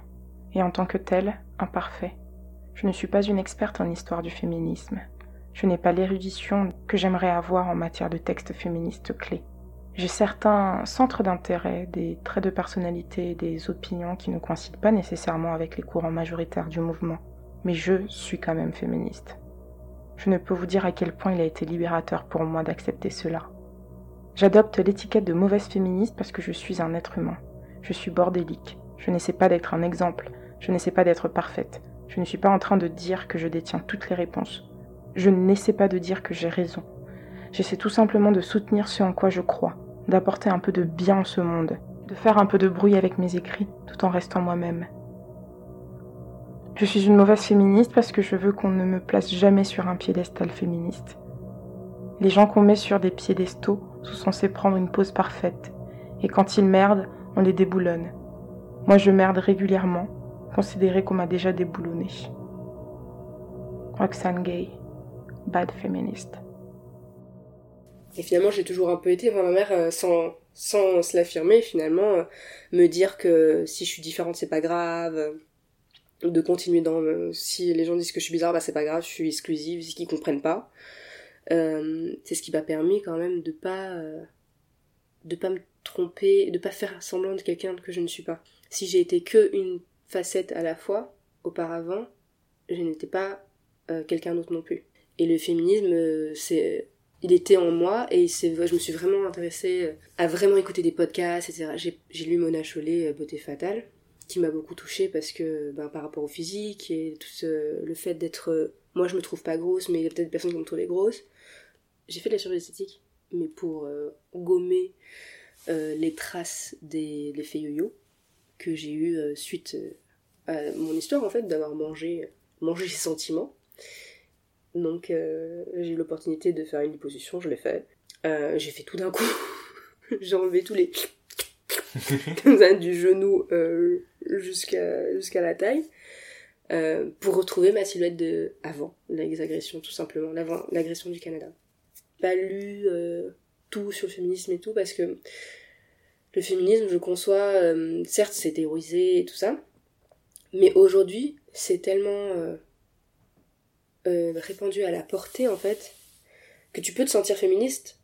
et en tant que tel, imparfait. Je ne suis pas une experte en histoire du féminisme. Je n'ai pas l'érudition que j'aimerais avoir en matière de textes féministes clés. J'ai certains centres d'intérêt, des traits de personnalité, des opinions qui ne coïncident pas nécessairement avec les courants majoritaires du mouvement, mais je suis quand même féministe. Je ne peux vous dire à quel point il a été libérateur pour moi d'accepter cela. J'adopte l'étiquette de mauvaise féministe parce que je suis un être humain. Je suis bordélique. Je n'essaie pas d'être un exemple. Je n'essaie pas d'être parfaite. Je ne suis pas en train de dire que je détiens toutes les réponses. Je n'essaie pas de dire que j'ai raison. J'essaie tout simplement de soutenir ce en quoi je crois, d'apporter un peu de bien en ce monde, de faire un peu de bruit avec mes écrits tout en restant moi-même. Je suis une mauvaise féministe parce que je veux qu'on ne me place jamais sur un piédestal féministe. Les gens qu'on met sur des piédestaux sont censés prendre une pose parfaite, et quand ils merdent, on les déboulonne. Moi je merde régulièrement, considéré qu'on m'a déjà déboulonné. Roxane Gay, bad feminist. Et finalement, j'ai toujours un peu été, enfin, ma mère, euh, sans, sans se l'affirmer, finalement, euh, me dire que si je suis différente, c'est pas grave, euh, de continuer dans, si les gens disent que je suis bizarre, bah c'est pas grave, je suis exclusive, c'est qu'ils comprennent pas. c'est ce qui m'a permis quand même de pas, de pas me tromper, de pas faire semblant de quelqu'un que je ne suis pas. Si j'ai été que une facette à la fois, auparavant, je n'étais pas quelqu'un d'autre non plus. Et le féminisme, c'est il était en moi et je me suis vraiment intéressée euh, à vraiment écouter des podcasts etc j'ai lu Mona Chollet euh, Beauté fatale qui m'a beaucoup touchée parce que ben, par rapport au physique et tout ce, le fait d'être euh, moi je me trouve pas grosse mais il y a peut-être des personnes qui me trouvaient grosse j'ai fait de la chirurgie esthétique mais pour gommer les traces des l'effet yo-yo que j'ai eu suite à mon histoire en fait d'avoir mangé mangé ses sentiments donc euh, j'ai eu l'opportunité de faire une liposuction, je l'ai fait. Euh, j'ai fait tout d'un coup. [laughs] j'ai enlevé tous les comme [laughs] ça, [laughs] du genou euh, jusqu'à jusqu'à la taille pour retrouver ma silhouette de avant l'exagression tout simplement, l'agression du Canada. Pas lu tout sur le féminisme et tout parce que le féminisme, je conçois, certes c'est théorisé et tout ça, mais aujourd'hui c'est tellement euh, répandu à la portée en fait que tu peux te sentir féministe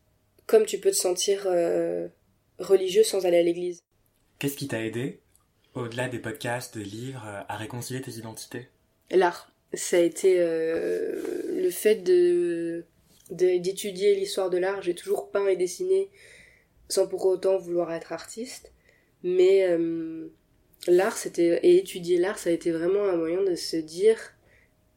comme tu peux te sentir euh, religieux sans aller à l'église. Qu'est-ce qui t'a aidé, au-delà des podcasts, des livres, à réconcilier tes identités? L'art. Ça a été euh, le fait de d'étudier l'histoire de l'art. J'ai toujours peint et dessiné sans pour autant vouloir être artiste. Mais l'art, c'était et étudier l'art, ça a été vraiment un moyen de se dire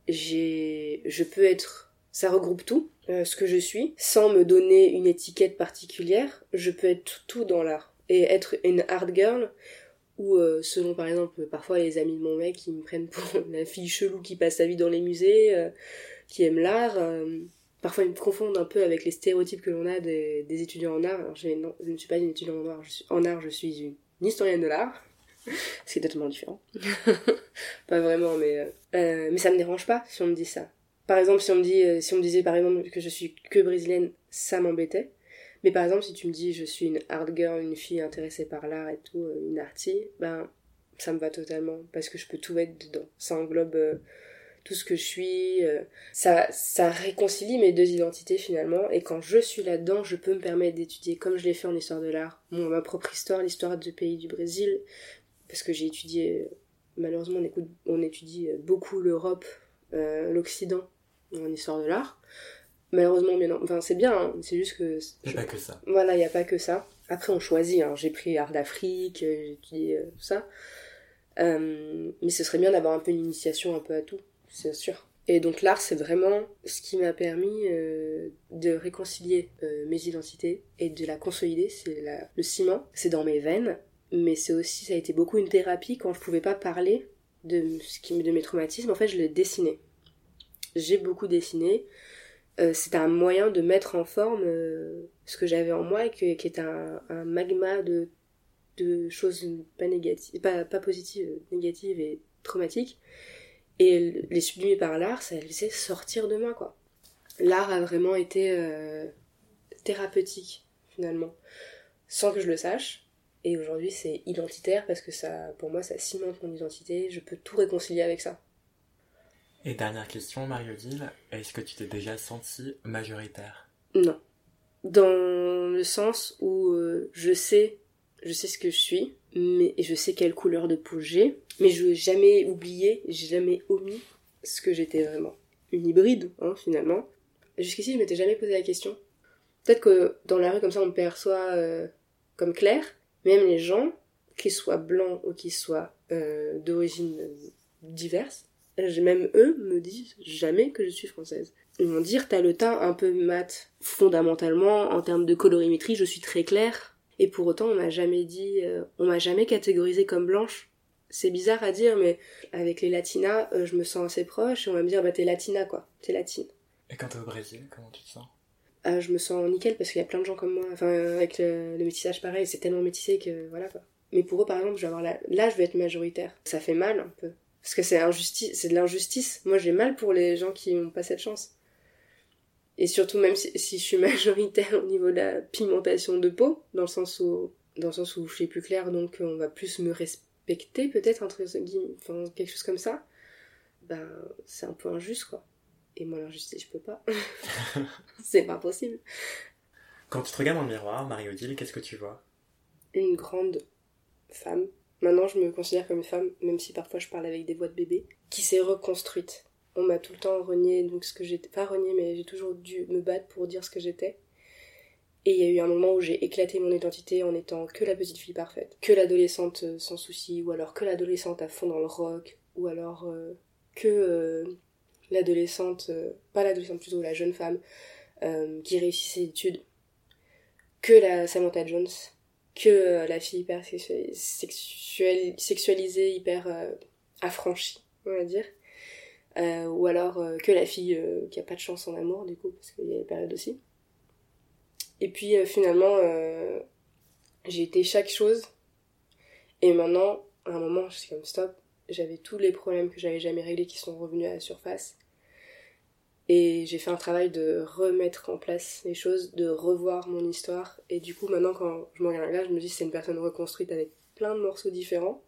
j'ai, je peux être, ça regroupe tout, euh, ce que je suis, sans me donner une étiquette particulière, je peux être tout dans l'art. Et être une art girl, ou euh, selon par exemple parfois les amis de mon mec qui me prennent pour [laughs] la fille chelou qui passe sa vie dans les musées, euh, qui aime l'art, parfois ils me confondent un peu avec les stéréotypes que l'on a des, étudiants en art. Alors je, non, je ne suis pas une étudiante en art, je suis, en art je suis une historienne de l'art. [laughs] c'est totalement différent. [laughs] pas vraiment, mais euh, euh, mais ça me dérange pas si on me dit ça. Par exemple, si on me dit, euh, si on me disait par exemple que je suis que brésilienne, ça m'embêtait. Mais par exemple, si tu me dis je suis une hard girl, une fille intéressée par l'art et tout, une artie, ben ça me va totalement parce que je peux tout mettre dedans. Ça englobe tout ce que je suis. ça, ça réconcilie mes deux identités finalement. Et quand je suis là-dedans, je peux me permettre d'étudier, comme je l'ai fait en histoire de l'art, ma propre histoire, l'histoire du pays du Brésil, parce que j'ai étudié, malheureusement on, on étudie beaucoup l'Europe, euh, l'Occident en histoire de l'art. Malheureusement, bien, enfin c'est bien, hein, c'est juste que... Il n'y a pas que ça. Voilà, il n'y a pas que ça. Après on choisit, hein. j'ai pris art d'Afrique, euh, j'ai étudié euh, tout ça. mais ce serait bien d'avoir un peu une initiation un peu à tout, c'est sûr. Et donc l'art, c'est vraiment ce qui m'a permis de réconcilier mes identités et de la consolider. C'est le ciment, c'est dans mes veines mais c'est aussi ça a été beaucoup une thérapie quand je pouvais pas parler de ce qui de mes traumatismes. En fait je les dessinais j'ai beaucoup dessiné. Euh, c'était un moyen de mettre en forme euh, ce que j'avais en moi qui est un, magma de, de choses pas négatives pas, pas positives négatives et traumatiques. Et les sublimer par l'art, ça les faisait sortir de moi, quoi. L'art a vraiment été euh, thérapeutique, finalement, sans que je le sache. Et aujourd'hui, c'est identitaire parce que ça, pour moi, ça cimente mon identité. Je peux tout réconcilier avec ça. Et dernière question, Marie-Odile, est-ce que tu t'es déjà sentie majoritaire? Non. Dans le sens où euh, je sais, je sais ce que je suis, mais et je sais quelle couleur de peau j'ai, mais je n'ai jamais oublié, j'ai jamais omis ce que j'étais vraiment. Une hybride, hein, finalement. Jusqu'ici, je m'étais jamais posé la question. Peut-être que dans la rue, comme ça, on me perçoit euh, comme clair, mais même les gens, qu'ils soient blancs ou qu'ils soient euh, d'origine diverse, même eux me disent jamais que je suis française. Ils vont dire t'as le teint un peu mat. Fondamentalement, en termes de colorimétrie, je suis très claire. Et pour autant, on m'a jamais dit, euh, on m'a jamais catégorisée comme blanche. C'est bizarre à dire, mais avec les latinas, euh, je me sens assez proche et on va me dire bah t'es latina quoi, t'es latine. Et quand t'es au Brésil, comment tu te sens? Ah, Je me sens nickel parce qu'il y a plein de gens comme moi. Enfin, avec le, métissage pareil, c'est tellement métissé que voilà quoi. Mais pour eux, par exemple, je vais avoir la... là, je vais être majoritaire. Ça fait mal un peu. Parce que c'est c'est de l'injustice. Moi, j'ai mal pour les gens qui n'ont pas cette chance. Et surtout, même si, je suis [laughs] majoritaire au niveau de la pigmentation de peau, dans le sens où, dans le sens où je suis plus claire, donc on va plus me respecter, peut-être, entre guillemets, enfin, quelque chose comme ça. Ben, c'est un peu injuste, quoi. Et moi, l'injustice, je peux pas. [laughs] c'est pas possible. Quand tu te regardes dans le miroir, Marie-Odile, qu'est-ce que tu vois? Une grande femme Maintenant, je me considère comme une femme, même si parfois je parle avec des voix de bébé, qui s'est reconstruite. On m'a tout le temps renié, donc ce que j'étais. Pas renié, mais j'ai toujours dû me battre pour dire ce que j'étais. Et il y a eu un moment où j'ai éclaté mon identité en étant que la petite fille parfaite, que l'adolescente euh, sans souci, ou alors que l'adolescente à fond dans le rock, ou alors euh, que euh, l'adolescente, pas l'adolescente plutôt, la jeune femme qui réussit ses études, que la Samantha Jones, que euh, la fille hyper sexualisée, hyper euh, affranchie, on va dire. Euh, ou alors que la fille qui a pas de chance en amour, du coup, parce qu'il y a des périodes aussi. Et puis finalement, j'ai été chaque chose. Et maintenant, à un moment, je suis comme stop. J'avais tous les problèmes que j'avais jamais réglés qui sont revenus à la surface. Et j'ai fait un travail de remettre en place les choses, de revoir mon histoire. Et du coup, maintenant, quand je me regarde là, je me dis c'est une personne reconstruite avec plein de morceaux différents,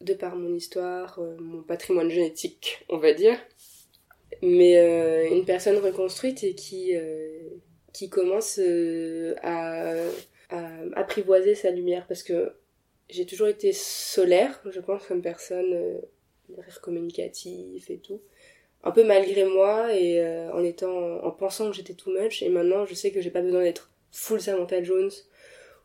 de par mon histoire, euh, mon patrimoine génétique, on va dire. Mais euh, une personne reconstruite et qui, euh, qui commence à, à, apprivoiser sa lumière. Parce que j'ai toujours été solaire, je pense, comme personne, rire communicatif et tout. Un peu malgré moi et euh, en étant en pensant que j'étais too much et maintenant je sais que j'ai pas besoin d'être full Samantha Jones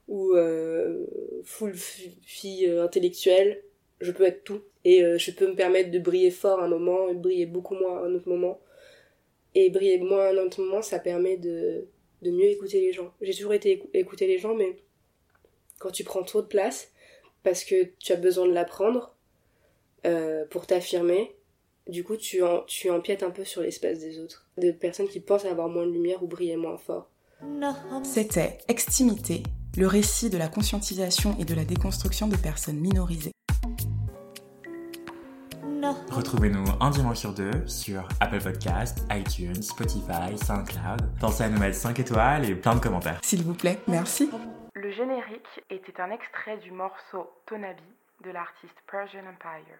ou euh, full fille euh, intellectuelle. Je peux être tout et je peux me permettre de briller fort un moment et briller beaucoup moins un autre moment. Et briller moins un autre moment ça permet de, de mieux écouter les gens. J'ai toujours été écouter les gens mais quand tu prends trop de place parce que tu as besoin de l'apprendre pour t'affirmer du coup, tu, en, tu empiètes un peu sur l'espace des autres, des personnes qui pensent avoir moins de lumière ou briller moins fort. C'était Extimité, le récit de la conscientisation et de la déconstruction de personnes minorisées. Retrouvez-nous un dimanche sur deux sur Apple Podcast, iTunes, Spotify, SoundCloud. Pensez à nous mettre 5 étoiles et plein de commentaires. S'il vous plaît, merci. Le générique était un extrait du morceau Tonabi de l'artiste Persian Empire.